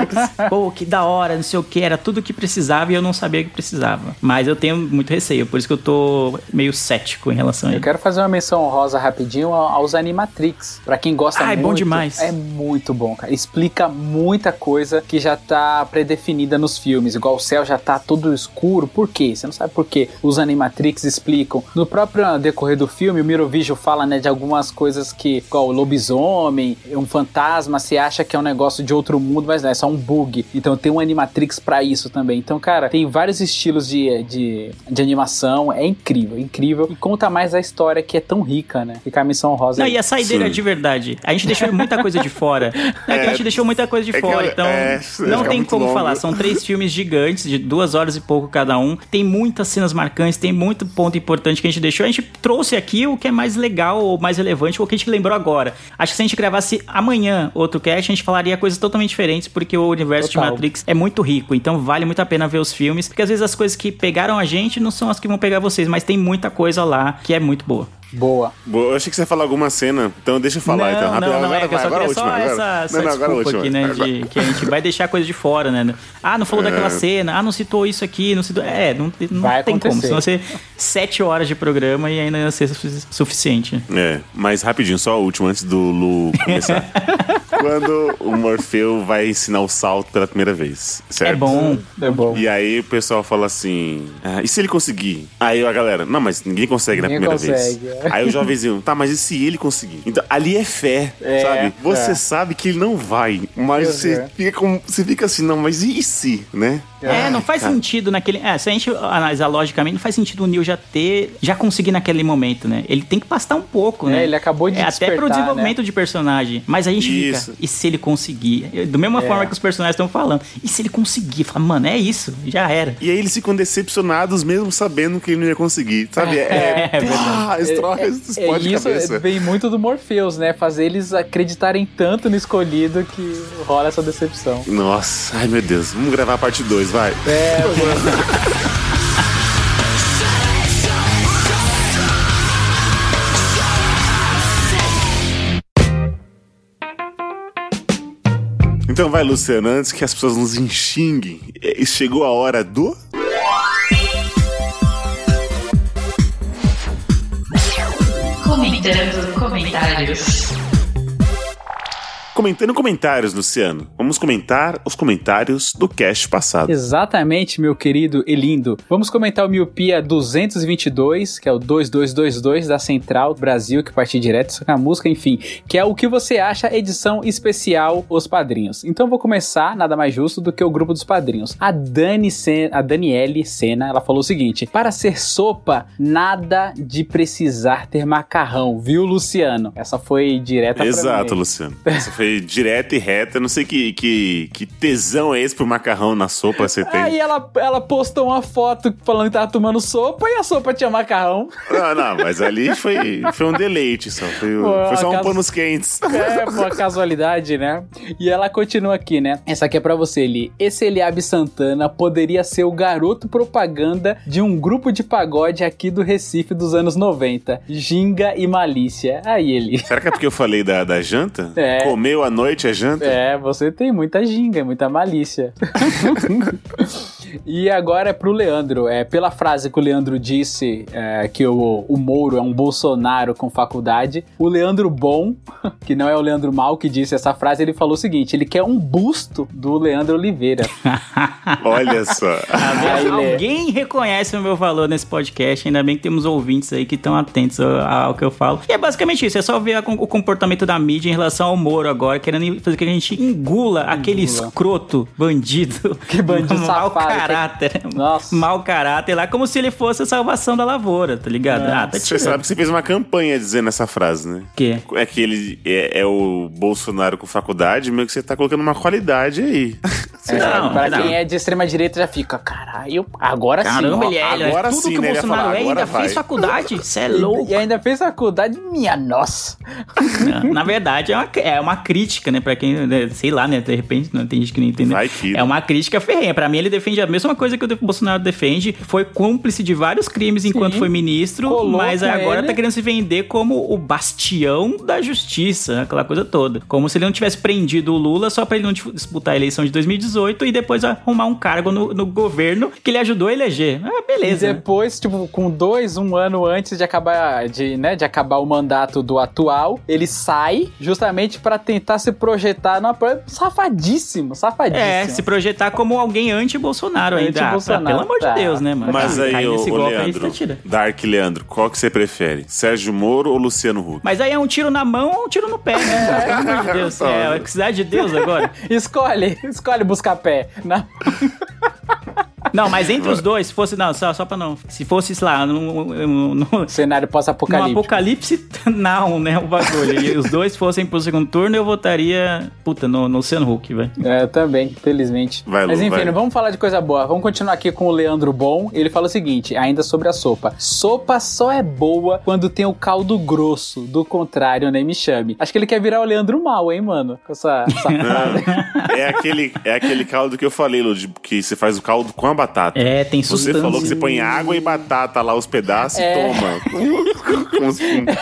Pô, que da hora, não sei o que, era tudo que precisava e eu não sabia que precisava. Mas eu tenho muito receio, por isso que eu tô meio cético em relação a Eu ele. quero fazer uma menção honrosa rapidinho aos Animatrix. Pra quem gosta Ah, é muito. bom demais. É muito bom, cara. Explica muita coisa que já tá predefinida nos filmes. Igual o céu já tá todo escuro. Por quê? Você não sabe por quê. Os Animatrix explicam. No próprio decorrer do filme, o Mirovision fala, né, de algumas coisas que, igual o lobisomem, um fantasma, você acha que é um negócio de outro mundo, mas não, é só um bug. Então tem um Animatrix pra isso também. Então, cara, tem vários estilos de, de, de animação. É incrível, incrível. E conta mais a história que é tão rica, né? Fica a missão rosa. Não, e a saideira Sim. de verdade. A gente deixou muita coisa de fora. É, que a gente deixou muita coisa de é que fora, é- então é, não tem muito como longo. falar. São três filmes gigantes, de duas horas e pouco cada um. Tem muitas cenas marcantes, tem muito ponto importante que a gente deixou. A gente trouxe aqui o que é mais legal ou mais relevante, ou o que a gente lembrou agora. Acho que se a gente gravasse amanhã outro cast, a gente falaria coisas totalmente diferentes, porque o universo Total. de Matrix é muito rico. Então vale muito a pena ver os filmes, porque às vezes as coisas que pegaram a gente não são as que vão pegar vocês, mas tem muita coisa lá que é muito boa. Boa. Boa, eu achei que você ia falar alguma cena, então deixa eu falar. não, então, rápido. não, não, agora é que eu vai, só agora a última. só agora. essa, essa não, desculpa última. aqui, né, Agora- de que a gente vai deixar coisa de fora, né? Ah, não falou daquela cena, ah, não citou isso aqui, não citou... É, não, não Vai tem como, acontecer. senão você sete horas de programa e ainda ia ser sufici- suficiente. É, mas rapidinho, só a última, antes do Lu começar. Quando o Morfeu vai ensinar o salto pela primeira vez, certo? É bom. É bom. E aí o pessoal fala assim, ah, e se ele conseguir? Aí a galera, não, mas ninguém consegue Ninguém na primeira consegue, vez. é. Aí o jovenzinho, tá, mas e se ele conseguir? Então ali é fé, É, sabe? Você é. sabe que ele não vai, mas você fica com, você fica assim, não, mas e se, né? É, não faz cara. sentido naquele. É, se a gente analisar logicamente, não faz sentido o Neil já ter. Já conseguir naquele momento, né? Ele tem que pastar um pouco, É, né? ele acabou de É, até pro despertar, desenvolvimento de personagem. Mas a gente Isso. fica. E se ele conseguir? Eu- Do mesma É. forma que os personagens estão falando. E se ele conseguir? Fala, mano, é isso. Já era. E aí eles ficam decepcionados mesmo sabendo que ele não ia conseguir, sabe? É, É, é pá, É, explode isso cabeça. vem muito do Morpheus, né? Fazer eles acreditarem tanto no escolhido que rola essa decepção. Nossa, ai meu Deus, vamos gravar a parte 2, vai. É, Então vai, Luciano, antes que as pessoas nos enxinguem, chegou a hora do. Comentando comentários. Comentando comentários, Luciano. Vamos comentar os comentários do cast passado. Exatamente, meu querido e lindo. Vamos comentar o Miopia 222, que é o 2222 da Central Brasil, que partiu direto com a música, enfim, que é o que você acha edição especial Os Padrinhos. Então vou começar, nada mais justo do que o grupo dos padrinhos. A Dani Sen a Daniele Sena, ela falou o seguinte: "Para ser sopa, nada de precisar ter macarrão, viu, Luciano?" Essa foi direta Exato. Luciano. Você foi direta e reta. Não sei que, que, que tesão é esse pro macarrão na sopa você tem. Aí ela, ela postou uma foto falando que tava tomando sopa e a sopa tinha macarrão. Não, não, mas ali foi, foi um deleite só. Foi, Pô, foi só um acaso- panos quentes. É, uma casualidade, né? E ela continua aqui, né? Essa aqui é pra você, Eli. Esse Eliabe Santana poderia ser o garoto propaganda de um grupo de pagode aqui do Recife dos anos 90. Ginga e Malícia. Aí, Eli. Será que é porque eu falei da, da janta? É. Comeu à noite a janta? É, você tem muita ginga, muita malícia. E agora é pro Leandro. É, pela frase que o Leandro disse é, que o, o Moro é um Bolsonaro com faculdade, o Leandro Bom, que não é o Leandro Mal que disse essa frase, ele falou o seguinte: ele quer um busto do Leandro Oliveira. Olha só. Aí. Alguém reconhece o meu valor nesse podcast, ainda bem que temos ouvintes aí que estão atentos ao, ao que eu falo. E é basicamente isso, é só ver a- o comportamento da mídia em relação ao Moro agora, querendo fazer com que a gente engula, aquele escroto bandido. Que bandido mau safado, que- caráter. Nossa. Mau caráter lá, como se ele fosse a salvação da lavoura, tá ligado? Ah, tá Você sabe que você fez uma campanha dizendo essa frase, né? O quê? É que ele é, é o Bolsonaro com faculdade, meio que você tá colocando uma qualidade aí. É, Não, pra não. quem é de extrema direita já fica, caralho, agora Caramba, sim. ele é, ele é agora tudo sim, que o né? Bolsonaro falar, é, ainda agora fez vai. faculdade. Você é louco. e ainda fez faculdade, minha nossa. Na verdade, é uma, é uma crítica, né? Pra quem, né, sei lá, né? De repente, não tem gente que não entende. Vai que- É uma crítica ferrenha. Pra mim, ele defende a mesma coisa que o Bolsonaro defende. Foi cúmplice de vários crimes enquanto foi ministro, Colou mas agora ele. tá querendo se vender como o bastião da justiça, aquela coisa toda. Como se ele não tivesse prendido o Lula só pra ele não dis- disputar a eleição de 2018 e depois arrumar um cargo no, no governo que ele ajudou a eleger. Ah, E beleza. né? depois, tipo, com dois, um ano antes de acabar, de, né, de acabar o mandato do atual, ele sai justamente pra tentar se projetar numa safadíssimo, safadíssimo. É, se projetar como alguém anti-Bolsonaro ainda. Ah, Anti-Bolsonaro, pelo amor tá. de Deus, né, mano? Mas aí, nesse ô golpe aí, Leandro, tira. Dark Leandro, qual que você prefere? Sérgio Moro ou Luciano Huck? Mas aí é um tiro na mão ou um tiro no pé, né? Pelo amor de Deus. É a cidade de Deus agora. Escolhe, escolhe buscar pé. Não. Não, mas entre os dois, se fosse. Não, só, só pra não. Se fosse, sei lá, no, no, no, Cenário no pós-apocalíptico. apocalipse, não, né? O bagulho. E os dois fossem pro segundo turno, eu votaria. Puta, no, no Luciano Huck, velho. É, eu também, felizmente. Vai, Mas enfim, vai. não vamos falar de coisa boa. Vamos continuar aqui com o Leandro Bom. Ele fala o seguinte, ainda sobre a sopa. Sopa só é boa quando tem o caldo grosso. Do contrário, nem me chame. Acho que ele quer virar o Leandro Mal, hein, mano? Com essa, essa frase. É aquele, é aquele caldo que eu falei, Lu, de- que você faz o caldo com a batata. É, tem Você sustância. falou que você põe água e batata lá, os pedaços É. e toma.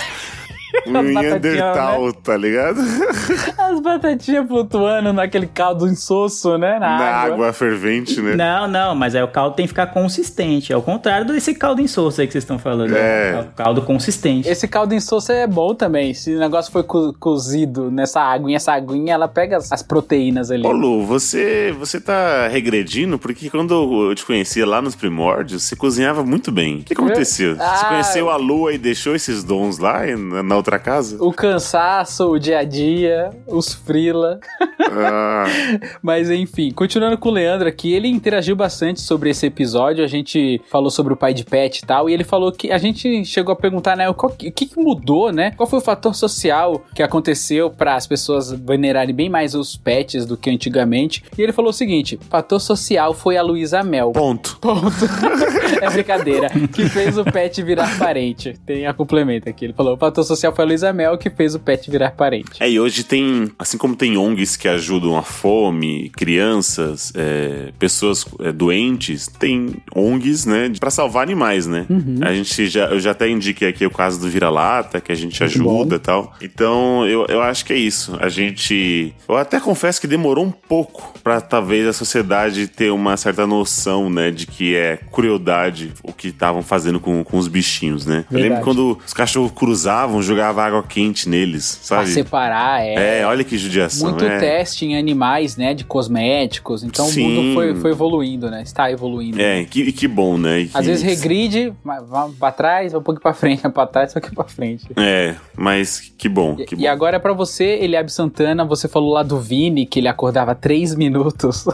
Neandertal, tá ligado? As batatinhas flutuando naquele caldo insosso, né? Na, Na água. água fervente, né? Não, não, mas aí o caldo tem que ficar consistente. É o contrário desse caldo insosso aí que vocês estão falando. É. o caldo consistente. Esse caldo insosso é bom também. Se o negócio foi co- cozido nessa aguinha, essa aguinha, ela pega as, as proteínas ali. Ô Lu, você, você tá regredindo porque quando eu te conhecia lá nos primórdios, você cozinhava muito bem. O que aconteceu? Você Ah. conheceu a Lua e deixou esses dons lá e- na, na outra casa? O cansaço, o dia a dia, os frila. Ah, Mas enfim, continuando com o Leandro aqui, ele interagiu bastante sobre esse episódio. A gente falou sobre o pai de pet e tal, e ele falou que a gente chegou a perguntar, né, o que, que mudou, né? Qual foi o fator social que aconteceu para as pessoas venerarem bem mais os pets do que antigamente? E ele falou o seguinte: fator social foi a Luísa Mel. ponto. Ponto. é brincadeira. Que fez o pet virar parente. Tem a complemento aqui. Ele falou: o fator social foi a Luísa Mel que fez o pet virar parente. É, e hoje tem, assim como tem ONGs que ajudam a fome, crianças, é, pessoas é, doentes, tem ONGs, né, pra salvar animais, né? Uhum. A gente já, eu já até indiquei aqui o caso do vira-lata, que a gente ajuda e tal. Então, eu, eu acho que é isso. A gente, eu até confesso que demorou um pouco pra talvez a sociedade ter uma certa noção, né, de que é crueldade o que estavam fazendo com, com os bichinhos, né? Eu lembro Verdade. quando os cachorros cruzavam, jogava água quente neles, Pra sabe? separar, é. É, olha que judiação. muito é. teste em animais, né? De cosméticos. Então Sim. o mundo foi, foi evoluindo, né? Está evoluindo. É, que, que bom, né? Às que- vezes regride, mas vamos pra trás, um pouquinho pra frente, pra trás, um pouquinho pra frente. É, mas que bom, que E, bom. e agora é pra você, Eliabe Santana, você falou lá do Vini, que ele acordava três minutos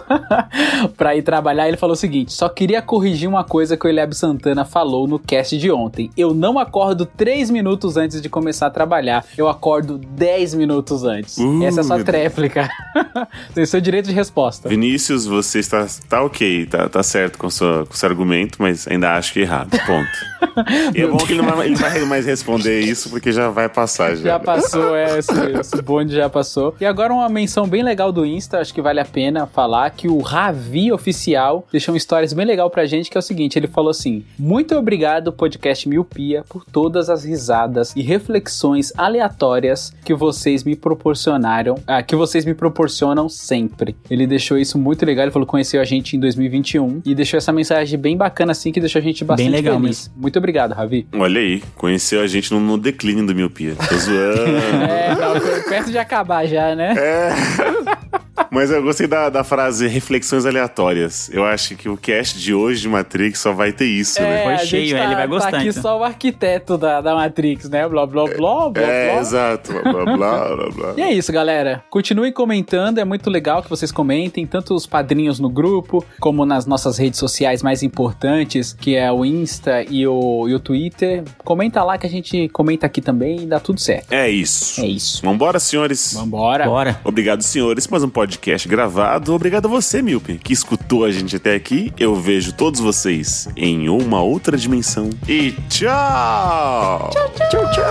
pra ir trabalhar. Ele falou o seguinte: só queria corrigir uma coisa que o Eliabe Santana falou no cast de ontem. Eu não acordo três minutos antes de começar a trabalhar, eu acordo dez minutos antes. Uh, Essa é a sua tréplica. Tem seu direito de resposta. Vinícius, você está tá ok, tá, tá certo com, sua, com seu argumento, mas ainda acho que é errado. Ponto. e é bom que ele não vai, ele vai mais responder isso porque já vai passar já. Já passou, é, esse, esse bonde já passou. E agora uma menção bem legal do Insta, acho que vale a pena falar, que o Ravi Oficial deixou um stories bem legal pra gente, que é o seguinte, ele falou assim, muito obrigado podcast Miopia por todas as risadas e reflexões aleatórias que vocês me proporcionaram, ah, que vocês me proporcionam sempre. Ele deixou isso muito legal, ele falou que conheceu a gente em 2021 e deixou essa mensagem bem bacana assim que deixou a gente bastante legal feliz. Muito obrigado, Ravi. Olha aí, conheceu a gente no, no declínio do miopia. Tô zoando. É, não, tô perto de acabar já, né? Mas eu gostei da, da frase reflexões aleatórias. Eu acho que o cast de hoje de Matrix só vai ter isso, né? Foi a gente cheio, ele vai gostar, Tá aqui então. só o arquiteto da, da Matrix, né? Blá, blá, blá, blá, É, blá. exato. Blá, blá, blá, blá, blá. E é isso, galera. Continuem comentando, é muito legal que vocês comentem, tanto os padrinhos no grupo, como nas nossas redes sociais mais importantes, que é o Insta e o, e o Twitter. Comenta lá que a gente comenta aqui também e dá tudo certo. É isso. É isso. Vambora, senhores. Vambora. Bora. Obrigado, senhores, por mais um podcast gravado. Obrigado a você, Milpe, que escutou a gente até aqui. Eu vejo todos vocês em uma outra dimensão. E tchau! Tchau, tchau.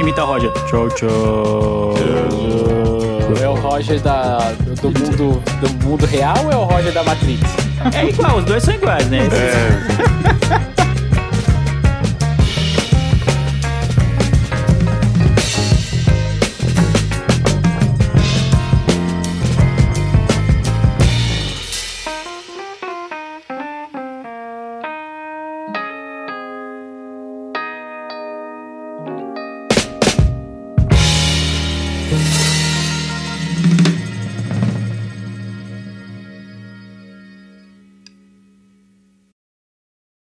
Imita o Roger. Tchau, tchau. É o Roger da, do, mundo, do mundo real ou é o Roger da Matrix? É igual, os dois são iguais, né? É.